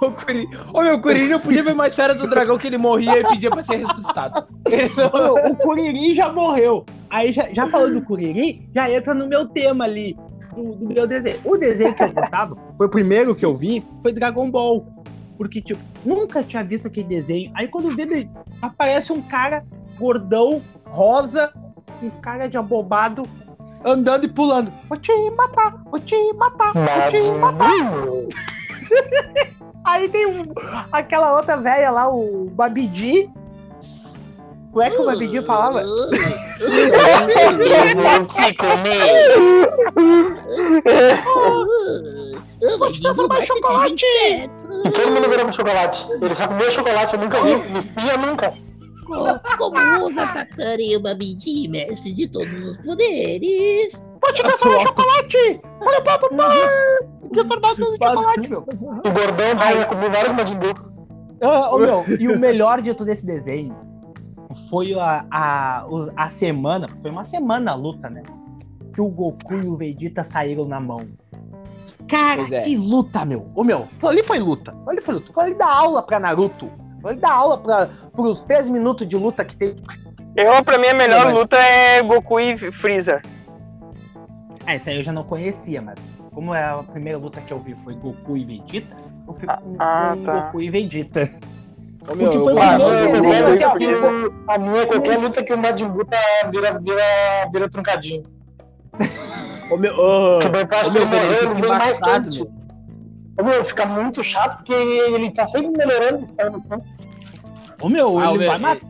O Curi... Ô meu, o Kuririn não podia ver mais fera do dragão que ele morria e pedia pra ser ressuscitado. o, o Kuririn já morreu. Aí, já, já falando do Kuririn, já entra no meu tema ali, do, do meu desenho. O desenho que eu gostava, foi o primeiro que eu vi, foi Dragon Ball. Porque, tipo, nunca tinha visto aquele desenho. Aí quando vê, aparece um cara gordão, rosa, um cara de abobado, andando e pulando. Vou te matar, vou te matar, vou te matar. Aí tem um- aquela outra velha lá, o Babidi. Como é que o Babidi falava? Eu vou te comer. Eu vou te transformar em chocolate! E todo mundo virou com chocolate. Ele só comeu chocolate, eu nunca vi. Me espia nunca. Como usa Tatari o Babidi, mestre de todos os poderes? Vou te transformar em chocolate! Olha pra papai! Transformar tudo em chocolate, meu. O gordão vai comer vários Majimbu. Ah, ô, meu. E o melhor de todo esse desenho foi a, a, a semana, foi uma semana a luta, né? Que o Goku e o Vegeta saíram na mão. Cara, é. que luta, meu. Ô, meu, ali foi luta. Ali foi luta. Ali dá aula pra Naruto. Ali dá aula pra, pros 3 minutos de luta que tem. Eu, pra mim, a melhor Mas- luta é Goku e Freezer. Ah, essa aí eu já não conhecia, mas como é a primeira luta que eu vi foi Goku e Vegeta, eu fico com, Ah, com tá. Goku e Vegeta. Ô, meu, que foi o Ah, primeiro eu- desenho eu- que eu- eu- eu- A minha é qualquer luta que o Majimbu tá vira, vira, vira truncadinho. Ô, meu, ô, meu, morreu, fica ele vem mais meu. Ô, meu, fica muito chato porque ele tá sempre melhorando esse cara no campo. Ô meu, Ah, ele o meu, vai matar.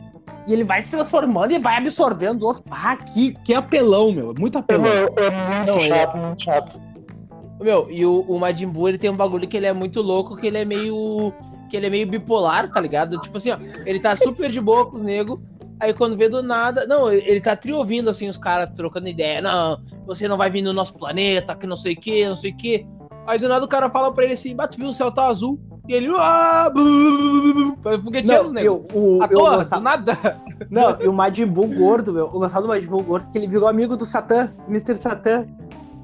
e ele vai se transformando e vai absorvendo o outro. Ah, que, que apelão, meu. É muito apelão. Meu, é muito Não, chato, muito chato. Meu, e o, o Majin Buu, ele tem um bagulho que ele é muito louco, que ele é meio. Que ele é meio bipolar, tá ligado? Tipo assim, ó, ele tá super de boa com os negros. Aí quando vê do nada. Não, ele tá tri ouvindo assim, os caras trocando ideia. Não, você não vai vir no nosso planeta, que não sei o que, não sei o que. Aí do nada o cara fala pra ele assim: bate, viu, o céu tá azul. E ele. Ah, Foi fogueteando os Não, negros. eu, o, À eu toa, gostava- do nada. Não, e o Majin Buu gordo, meu. Eu gostava do Majin Buu gordo, que ele virou amigo do Satã, Mr. Satã.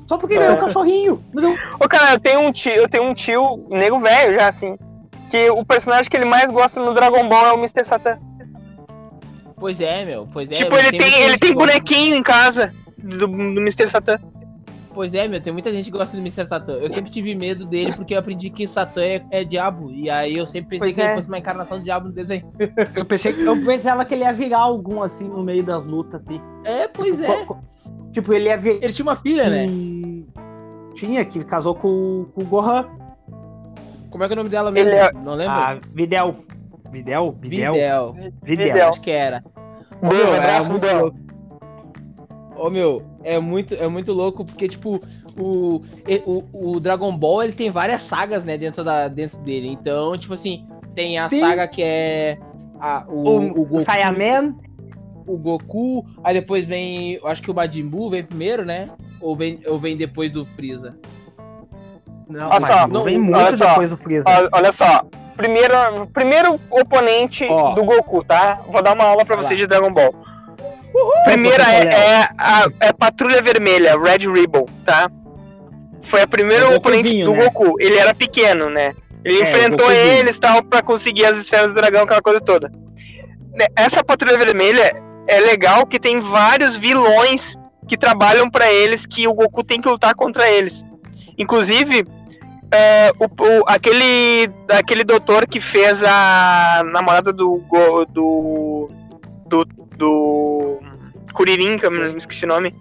Só porque ele é um cachorrinho. Mas eu, Ô, cara, eu tenho um tio, eu tenho um tio, nego velho já, assim, que o personagem que ele mais gosta no Dragon Ball é o Mr. Satan. Pois é, meu. Pois é. tipo, ele tem, ele tem que gosta- bonequinho em casa do, do Mr. Satan. Pois é, meu, tem muita gente que gosta do Mr. Satan. Eu sempre tive medo dele porque eu aprendi que Satan é, é diabo. E aí eu sempre pensei Pois que é. ele fosse uma encarnação do diabo no desenho. eu, pensei, eu pensava que ele ia virar algum assim no meio das lutas, assim. É, pois é. Co- co- Tipo, ele ia vir. Ele tinha uma filha, né? Tinha, que casou com, com o Gohan. Como é que é o nome dela mesmo? Ele é- Não lembro? A Videl. Videl? Videl? Videl. Videl. Videl. Acho que era. Beijo, Meu, abraço, muito Videl. Ô meu, é muito, é muito louco porque, tipo, o, o, o Dragon Ball ele tem várias sagas, né, dentro, da, dentro dele. Então, tipo assim, tem a Sim. saga que é a, o, O, o, Goku, Saiyaman. o Goku, aí depois vem, eu acho que o Majin Buu vem primeiro, né? Ou vem, ou vem depois do Freeza? Não, Olha só, não vem muito olha só. depois do Freeza. Olha, olha só, primeiro, primeiro oponente do Goku, tá? Vou dar uma aula pra Vai você lá. de Dragon Ball. Primeira Professor é, é a é Patrulha Vermelha, Red Ribbon, tá? Foi a primeira O oponente do né? Goku. Ele era pequeno, né? Ele É, enfrentou Gokuzinho. eles tal pra conseguir as esferas do dragão, aquela coisa toda. Né, Essa Patrulha Vermelha é legal que tem vários vilões que trabalham pra eles que o Goku tem que lutar contra eles. Inclusive, é, o, o- aquele, aquele doutor que fez a namorada do Go- do do, do Kuririn, que eu me esqueci o nome.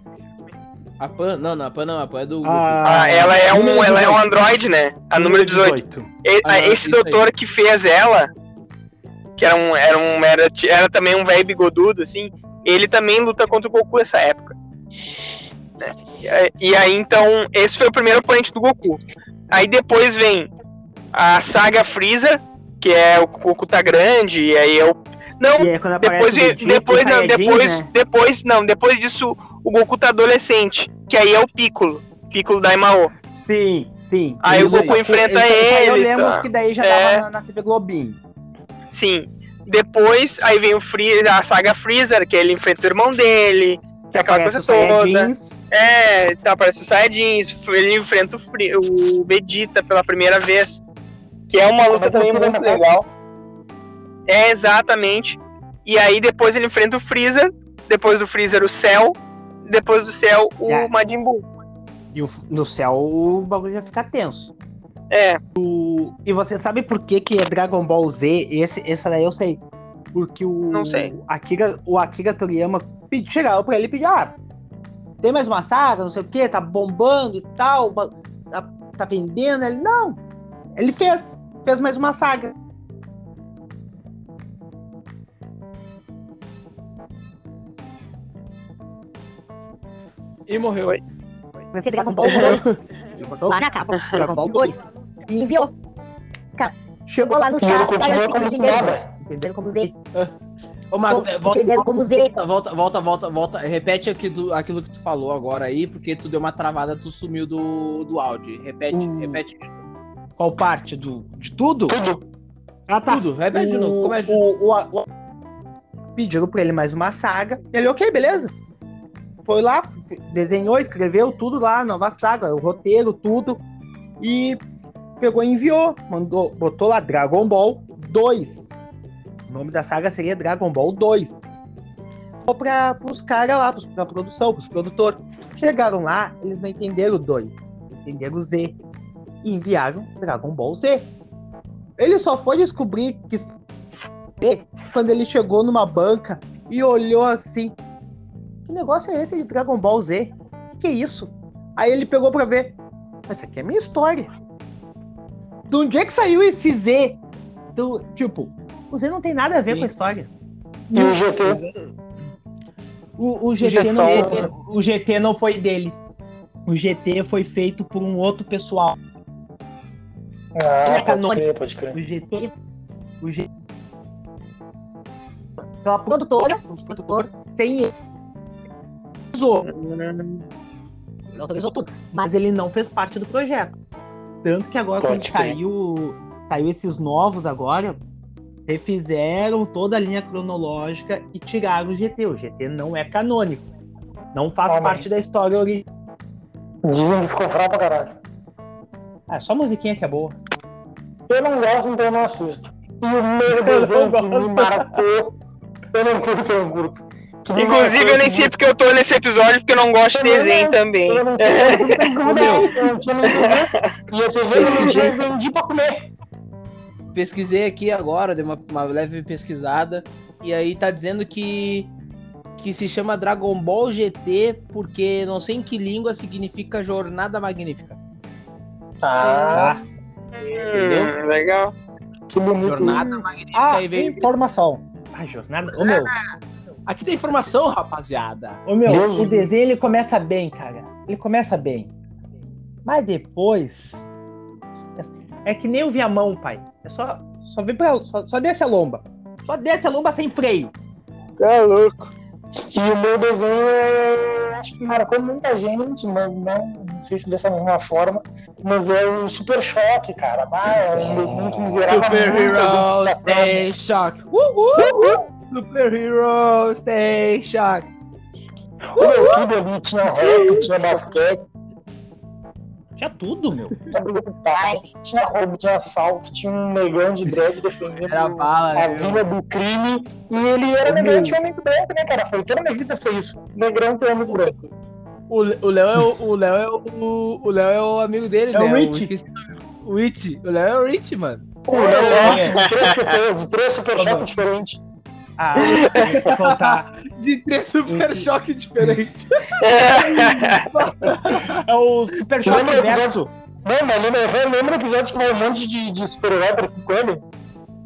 A Pan? Não, não, a Pan não, a Pan é do Goku. Ah, ela é um, ela é um 18. android, né? A número 18. E- Ah, não, esse doutor que fez ela, que era um, era um, era, era também um velho bigodudo, assim, ele também luta contra o Goku nessa época. Aí- E aí, então, esse foi o primeiro oponente do Goku. Aí depois vem a saga Freezer, que é o Goku tá grande, e aí é o. Não, quando depois, depois, não, depois, né? depois, não, depois disso o Goku tá adolescente, que aí é o Piccolo, Piccolo Daimao. Sim, sim. Aí o Isso aí. Goku enfrenta Esse- esse aí Eu ele, lembro tá? que daí já É. tava na, na TV Globinho. Sim. Depois, aí vem o Free, a saga Freezer, que ele enfrenta o irmão dele, que é aquela coisa toda. Saiyajins. É, tá, aparece o Saiyajins, ele enfrenta o, Free, o Vegeta pela primeira vez, que é uma luta também muito lembrando? legal. É, exatamente. E aí depois ele enfrenta o Freezer, depois do Freezer o Cell, depois do Cell o É. Majin Buu. E o- no céu o bagulho já fica tenso. É, E você sabe por que, que é Dragon Ball Z? Esse, esse daí eu sei. Porque o. Não sei. Akira, o Akira Toriyama pedi, chegava pra ele e pedia: ah, tem mais uma saga, não sei o que, tá bombando e tal, tá, tá vendendo. Ele, não. Ele fez. Fez mais uma saga. E morreu. Oi. Vai ser Dragon Ball 2. lá na capa. Dragon Ball 2. E enviou. Chegou lá nos E ele caras. continua como se nada. Entenderam como Z. Ô, Marcos, é, volta, como Z. volta, volta, volta, volta. Repete aqui do- aquilo que tu falou agora aí, porque tu deu uma travada, tu sumiu do, do áudio. Repete, Hum. repete Qual parte do, de tudo? Tudo. Ah, tá. tudo. Repete de novo. o, Começa de o, o, o- pediram pra ele mais uma saga. Ele, ok, beleza. Foi lá, desenhou, escreveu tudo lá, nova saga, o roteiro, tudo. E pegou e enviou. Mandou, botou lá Dragon Ball 2. O nome da saga seria Dragon Ball 2. Ou para os caras lá, pros, pra produção, pros produtores. Chegaram lá, eles não entenderam o 2. Entenderam o Z. E enviaram Dragon Ball Z. Ele só foi descobrir que quando ele chegou numa banca e olhou assim. Que negócio é esse de Dragon Ball Z? Que, que é isso? Aí ele pegou pra ver. Isso aqui é minha história. De onde é que saiu esse Z? Do, tipo, o Z não tem nada a ver Sim. com a história. E o GT? O, o, GT GT não, o GT não foi dele. O GT foi feito por um outro pessoal. Ah, pode crer, pode crer. O GT. O GT. Pela produtora, o produtor Sem ele. Usou, ele autorizou tudo. mas ele não fez parte do projeto. Tanto que agora, Pode quando crer. saiu, saiu esses novos agora, refizeram toda a linha cronológica e tiraram o GT. O GT não é canônico. Não faz Ah, parte da história original. Dizem que ficou fraco pra caralho. Ah, só a musiquinha que é boa. Eu não gosto, então eu não assisto. E o meu Eu desenho que me marcou. Eu não curto, eu não curto. Que Inclusive, eu nem sei porque eu tô nesse episódio, porque eu não gosto de Eu desenho não- também. Eu não sei, eu não tinha nem TV. E a TV eu não tinha, vendi pra comer. Pesquisei aqui agora, dei uma, uma leve pesquisada, e aí tá dizendo que, que se chama Dragon Ball GT porque não sei em que língua significa Jornada Magnífica. Ah, Hum, legal. que bonito. Jornada Magnífica Ah, aí veio. informação. Ah, jornada. Ô meu, Aqui tem informação, rapaziada. ô, meu Deus o desenho ele começa bem, cara. Ele começa bem. Mas depois. É, é que nem o Viamão, pai. É só, só vem pra. Só, só desce a lomba. Só desce a lomba sem freio. Tá louco. E o meu desenho, é- acho que marcou muita gente, mas não, não sei se dessa mesma forma. Mas é o Super Choque, cara. Ah, é um desenho que me gerava Super muita Hero. Stay Shock. Uhul! Super Hero Stay Shock. O meu tudo ali tinha rap, tinha basquete, Tinha tudo, meu. tinha roubo, tinha assalto, tinha um negão de dread defendendo Era bala, a né? vila do crime. E ele era Ô, negrão meu. e tinha um amigo branco, né, cara? Foi toda a minha vida foi isso. Negrão tem um amigo branco. O o Léo é o, o Léo é o, o Léo é o amigo dele, É né? o Rich. o. O Rich. O Léo é o Rich, mano. Pô, É. né, de três pessoas, de três super choques diferentes. Ah, vou contar. De três super choque diferentes. É o Super Choque Lembra episódio? Não, mas lembra, lembra o episódio que vai um monte de, de super-herói parecido com ele?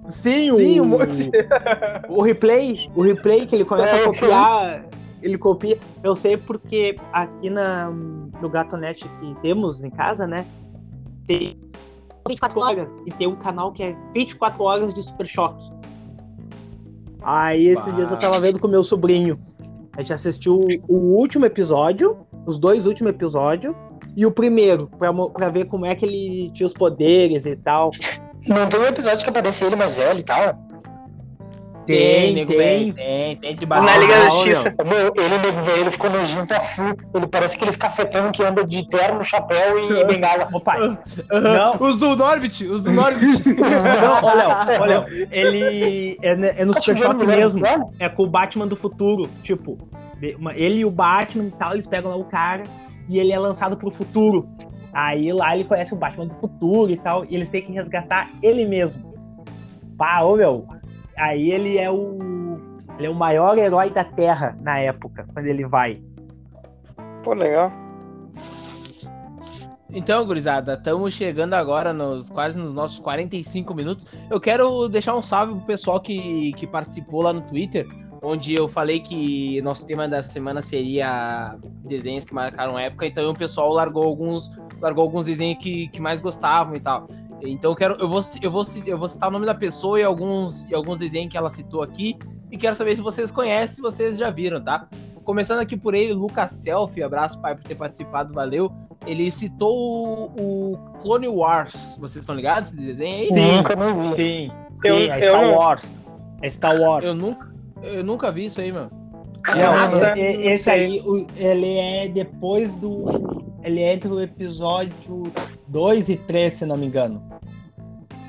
Sim, o, Sim, um monte. o replay, o replay que ele começa É, a copiar, ele copia. Eu sei porque aqui na, no Gatonet que temos em casa, né? Tem 24 horas e tem um canal que é 24 horas de Super Choque. Aí esses Bah. dias eu tava vendo com meu sobrinho. A gente assistiu o último episódio, os dois últimos episódios, e o primeiro, pra, pra ver como é que ele tinha os poderes e tal. Não tem um episódio que aparece ele mais velho e tal? Tem, nego tem. velho, tem, tem de Na barra. Liga da Justiça. Meu, ele, nego velho, ele ficou nojento a full. Ele parece aqueles cafetão que anda de terno, chapéu e bengala. Ô pai. Não. Os do Norbit, os do Norbit. Não, olha, olha, ele é, ne- é no Tá Super no mesmo. episódio? É com o Batman do futuro. Tipo, ele e o Batman e tal, eles pegam lá o cara e ele é lançado pro futuro. Aí lá ele conhece o Batman do futuro e tal, e eles têm que resgatar ele mesmo. Pá, ô meu. Aí ele é o. Ele é o maior herói da Terra na época, quando ele vai. Pô, legal. Então, gurizada, estamos chegando agora nos quase nos nossos 45 minutos. Eu quero deixar um salve pro pessoal que, que participou lá no Twitter, onde eu falei que nosso tema da semana seria desenhos que marcaram época, então o pessoal largou alguns, largou alguns desenhos que, que mais gostavam e tal. Então eu quero, eu vou, eu vou, eu vou citar o nome da pessoa e alguns, e alguns desenhos que ela citou aqui, e quero saber se vocês conhecem, se vocês já viram, tá? Começando aqui por ele, Lucas Selfie, abraço pai por ter participado, valeu. Ele citou o, o Clone Wars. Vocês estão ligados esse desenho aí? Sim. Sim, Eu- sim, é eu Star não- Wars. É Star Wars. Eu nunca, eu nunca vi isso aí, meu. Não, e- não esse aí, ele é depois do. Ele é entre o episódio 2 e 3, se não me engano.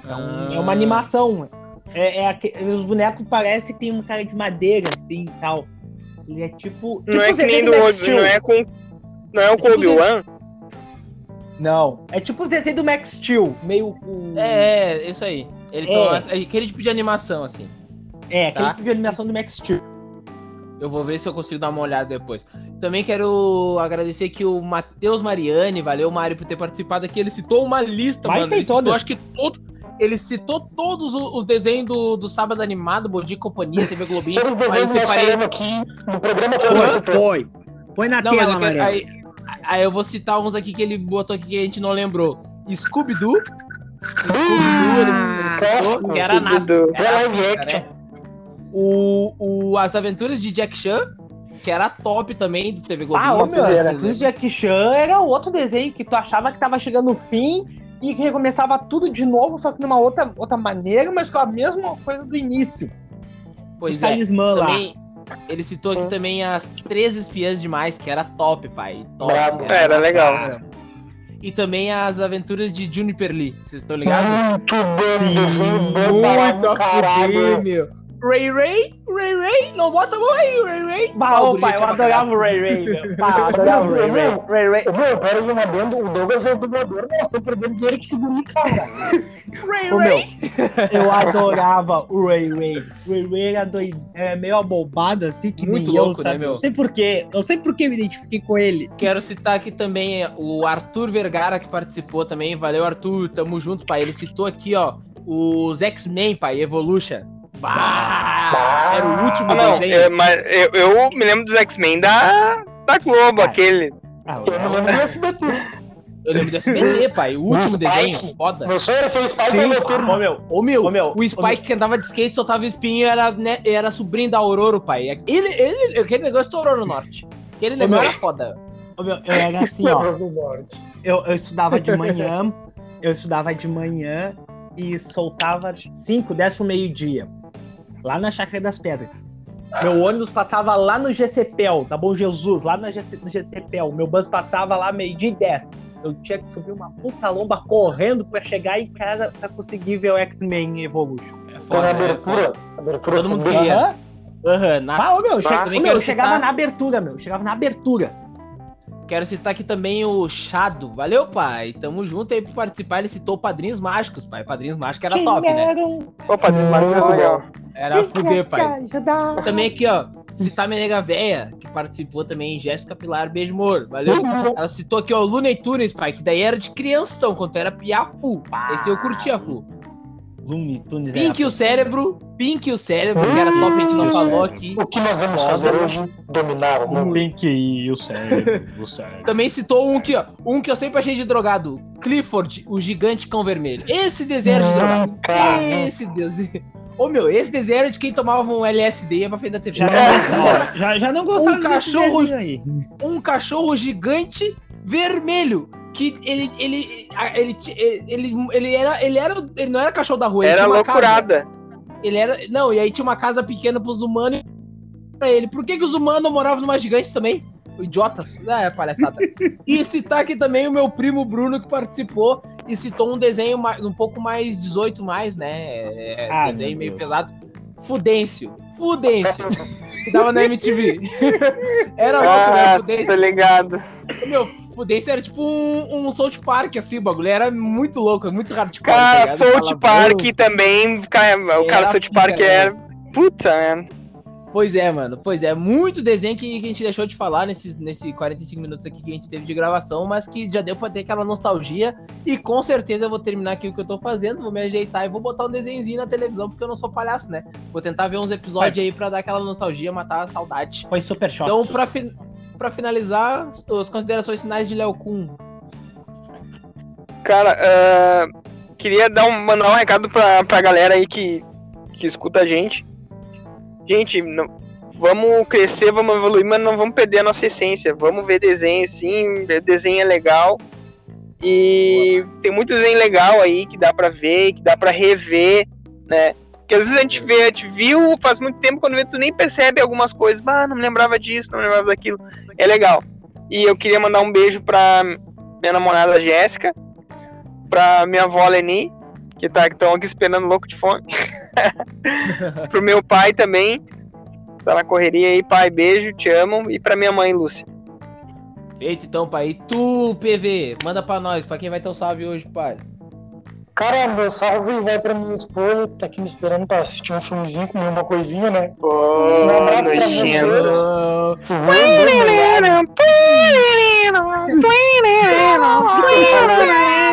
É, um- é uma animação. É, é os bonecos parecem que tem um cara de madeira, assim e tal. Ele é tipo. Não tipo é que nem do Max Steel. não é com. Não é o tipo Obi-Wan? Não, é tipo os desenhos do Max Steel, meio com. É, é, isso aí. Eles É. são as- aquele tipo de animação, assim. É, aquele Tá. tipo de animação do Max Steel. Eu vou ver se eu consigo dar uma olhada depois. Também quero agradecer aqui o Matheus Mariani, valeu, Mário, por ter participado aqui. Ele citou uma lista, Vai, mano. Ele citou, todas. acho que todo. Ele citou todos os os desenhos do, do Sábado Animado, Bom Dia e Companhia, TV Globinho. Tinha um Aí eu desenho que nós falamos aqui no programa que Foi, nós citamos. foi. Põe na Não, tela, eu quero- Mariano. aí, aí eu vou citar uns aqui que ele botou aqui que a gente não lembrou. Scooby-Doo. Scooby-Doo, citou, Clássico. que era na Scooby-Doo. Que é live action. O, o As Aventuras de Jack Chan, que era top também do TV Globinho. Ah, ô meu, lembram? de Jack Chan era outro desenho que tu achava que tava chegando no fim e que recomeçava tudo de novo, só que numa outra, outra maneira, mas com a mesma coisa do início. Pois Os é. talismã lá. Também, ele citou aqui também as três espiãs demais, que era top, pai. Top, Brabo. Era legal. cara. E também as aventuras de Juniper Lee. Vocês estão ligados? Muito bom, desenho bom Muito caralho. Ray Ray, Ray Ray, não bota a mão aí, Ray Ray. Bah, Ah, o ô, pai, eu adorava o Ray Ray. Bah, eu adorava o Ray Ray. Ray Ray. Ô, Meu, pera aí, adendo, o Douglas é o dublador, nós estamos perdendo dinheiro que esse guri, cara. Ray Ô, Ray. meu, eu adorava o Ray Ray. O Ray Ray era doid... é, meio abobado, assim, que Muito nem louco, eu, né, sabe? meu? Não sei porquê. Não sei por que eu me identifiquei com ele. Quero citar aqui também o Arthur Vergara, que participou também. Valeu, Arthur. Tamo junto, pai. Ele citou aqui, ó, os X-Men, pai, Evolution. Bah, era o último Ah, não, desenho. eu, mas eu, eu me lembro dos X-Men da, da Globo, Ah. aquele. Ah, Eu lembro do SBT. Eu lembro do SBT, pai. O último Spike. desenho, foda. Meu sonho era ser o Spike no noturno. Ô, meu, Ô meu, Ô, meu, o Spike ô, que andava de skate soltava espinho era, né, era sobrinho da Aurora, pai. Ele, ele, aquele negócio estourou no norte. Aquele Ô, negócio meu. era foda. ô, meu, eu era assim, ó. Eu, eu estudava de manhã, eu estudava de manhã e soltava 5, 10 pro meio-dia. Lá na Chácara das Pedras. Meu ônibus passava lá no GCPEL, da Bom Jesus, lá na GC, no GCPEL. Meu bus passava lá meio-dia e 10. Eu tinha que subir uma puta lomba correndo pra chegar em casa pra conseguir ver o X-Men Evolution. É Então, foda, na é abertura, foda. abertura Todo mundo queria. Aham. Aham, na- Ah, ô, meu, che- ô, meu, chegava citar- na abertura, meu. eu Chegava na abertura. Quero citar aqui também o Chado. Valeu, pai. Tamo junto aí pra participar. Ele citou Padrinhos Mágicos, pai. Padrinhos Mágicos era top, né? Dinheiro Opa, Desmarques é legal. Era que fuder, pai. ajudar. Também aqui, ó. Citar minha nega véia, que participou também, Jéssica Pilar, beijo, amor. Valeu. Ela citou aqui, ó, o Looney Tunes, pai, que daí era de crianção, quando era piafu. Esse eu curtia, Flu. Looney Tunes Pink e o cérebro, Pink e o cérebro, que era top, a gente não falou aqui. O que nós vamos fazer hoje? Dominar o mundo. Pink e o cérebro, o cérebro. Também citou um aqui, ó. Um que eu sempre achei de drogado. Clifford, o gigante cão vermelho. Esse desenho era de drogado. Esse desenho. Ô meu, esse desenho era de quem tomava um LSD e ia pra frente da TV. Já, não gostava, já, já não gostava Um cachorro- aí. um cachorro gigante vermelho. Que ele. Ele. Ele, ele, ele, ele era. Ele era. Ele não era cachorro da rua. Ele Era tinha uma casa. loucurada. Ele era. Não, e aí tinha uma casa pequena pros humanos e pra ele. Por que, que os humanos moravam numa gigante também? Idiotas. É palhaçada. e citar aqui também o meu primo Bruno que participou e citou um desenho mais, um pouco mais 18 mais, né? É, Ah, desenho meio Deus. pesado. Fudêncio. Fudêncio. que tava na MTV. era outro, né? Ah, Fudêncio. tô ligado. Meu, Fudência era tipo um, um South Park, assim, o bagulho. Era muito louco, muito hardcore. tá Cara, ligado? South. Park também. cara, O cara South Park né? é. Puta, né? Pois é, mano. Pois é. Muito desenho que, que a gente deixou de falar nesses, nesse 45 minutos aqui que a gente teve de gravação, mas que já deu pra ter aquela nostalgia. E com certeza eu vou terminar aqui o que eu tô fazendo, vou me ajeitar e vou botar um desenhozinho na televisão, porque eu não sou palhaço, né? Vou tentar ver uns episódios aí pra dar aquela nostalgia, matar a saudade. Foi super choque. Então, pra, fi- pra finalizar, as considerações finais de Léo Kun. Cara, ah, queria dar um, mandar um recado pra, pra galera aí que, que escuta a gente. Gente, não- vamos crescer, vamos evoluir, mas não vamos perder a nossa essência. Vamos ver desenho sim, desenho é legal. E tem muito desenho legal aí que dá pra ver, que dá pra rever, né? Porque às vezes a gente vê, a gente viu faz muito tempo, quando vê, tu nem percebe algumas coisas. Bah, não me lembrava disso, não me lembrava daquilo. É legal. E eu queria mandar um beijo pra minha namorada Jéssica, pra minha avó Leni, que tá estão aqui esperando louco de fome. Pro meu pai também, tá na correria aí, pai, beijo, te amo. E pra minha mãe, Lúcia. Feito então, pai. E tu, PV, manda pra nós, pra quem vai ter o salve hoje, pai. Cara, meu salve vai pra minha esposa, que tá aqui me esperando pra assistir um filmezinho, comer uma coisinha, né? Ô, Um abraço pra vocês.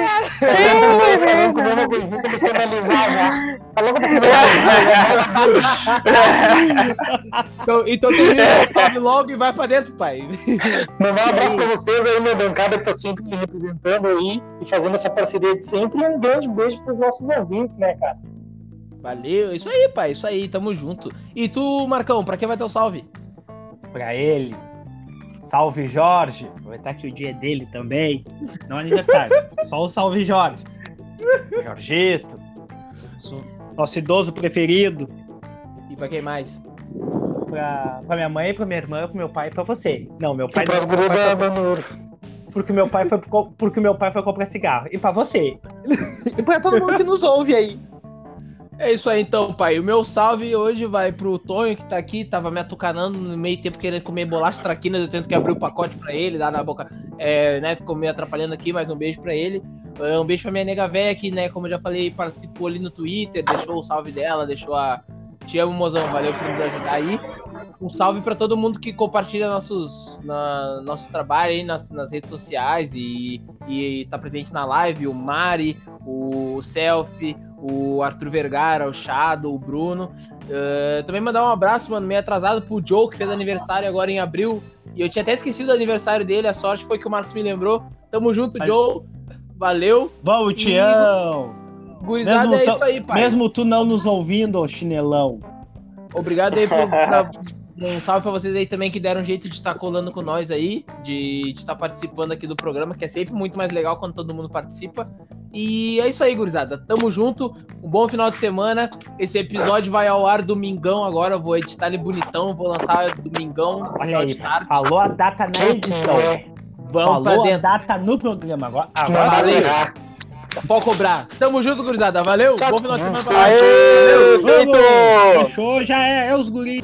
Vamos comer uma coisinha pra você analisar já. Tá louco pra comer Então, então termina o salve logo e vai pra dentro, pai. Mandar um abraço pra vocês aí, minha bancada que tá sempre me representando aí e fazendo essa parceria de sempre. E um grande beijo pros nossos ouvintes, né, cara? Valeu, isso aí, pai, isso aí, tamo junto. E tu, Marcão, pra quem vai ter o salve? Pra ele. Salve Jorge. Aproveitar que o dia é dele também. Não é aniversário. só o salve Jorge. Jorgito. Nosso idoso preferido. E pra quem mais? Pra, pra minha mãe, pra minha irmã, pro meu pai e pra você. Não, meu pai. pras não, gurias meu pai da foi- Dona Ouro. porque meu pai foi porque meu pai foi comprar cigarro. E pra você. e pra todo mundo que nos ouve aí. É isso aí então, pai. O meu salve hoje vai pro Tonho, que tá aqui, tava me atucanando no meio tempo querendo comer bolacha traquinas, eu tento que abrir o pacote pra ele, dar na boca, é, né, ficou me atrapalhando aqui, mas um beijo pra ele. É, Um beijo pra minha nega véia que, né, como eu já falei, participou ali no Twitter, deixou o salve dela, deixou a... Te amo, mozão, valeu por nos ajudar aí. Um salve pra todo mundo que compartilha nossos, na, nossos trabalhos aí nas, nas redes sociais e, e tá presente na live, o Mari, o Selfie, o Arthur Vergara, o Shadow, o Bruno. Eh, também mandar um abraço, mano, meio atrasado pro Joe, que fez aniversário agora em abril. E eu tinha até esquecido do aniversário dele, a sorte foi que o Marcos me lembrou. Tamo junto, Vai. Joe. Valeu. Vamos, E- Tião. Gurizada, Mesmo é tão- isso aí, pai. Mesmo tu não nos ouvindo, ô chinelão. Obrigado aí por. pra- um salve pra vocês aí também que deram um jeito de estar colando com nós aí, de estar participando aqui do programa, que é sempre muito mais legal quando todo mundo participa. E é isso aí, gurizada. Tamo junto. Um bom final de semana. Esse episódio vai ao ar domingão agora. Eu vou editar ele bonitão. Vou lançar domingão. Olha aí, falou a data na edição. Vamos pra Falou a dentro. data no programa. Agora, agora valeu. Pode cobrar. Tamo junto, gurizada. Valeu. Tchau, Bom final de semana pra. Aê, Vamos! feito! Fechou, já é, é os guris.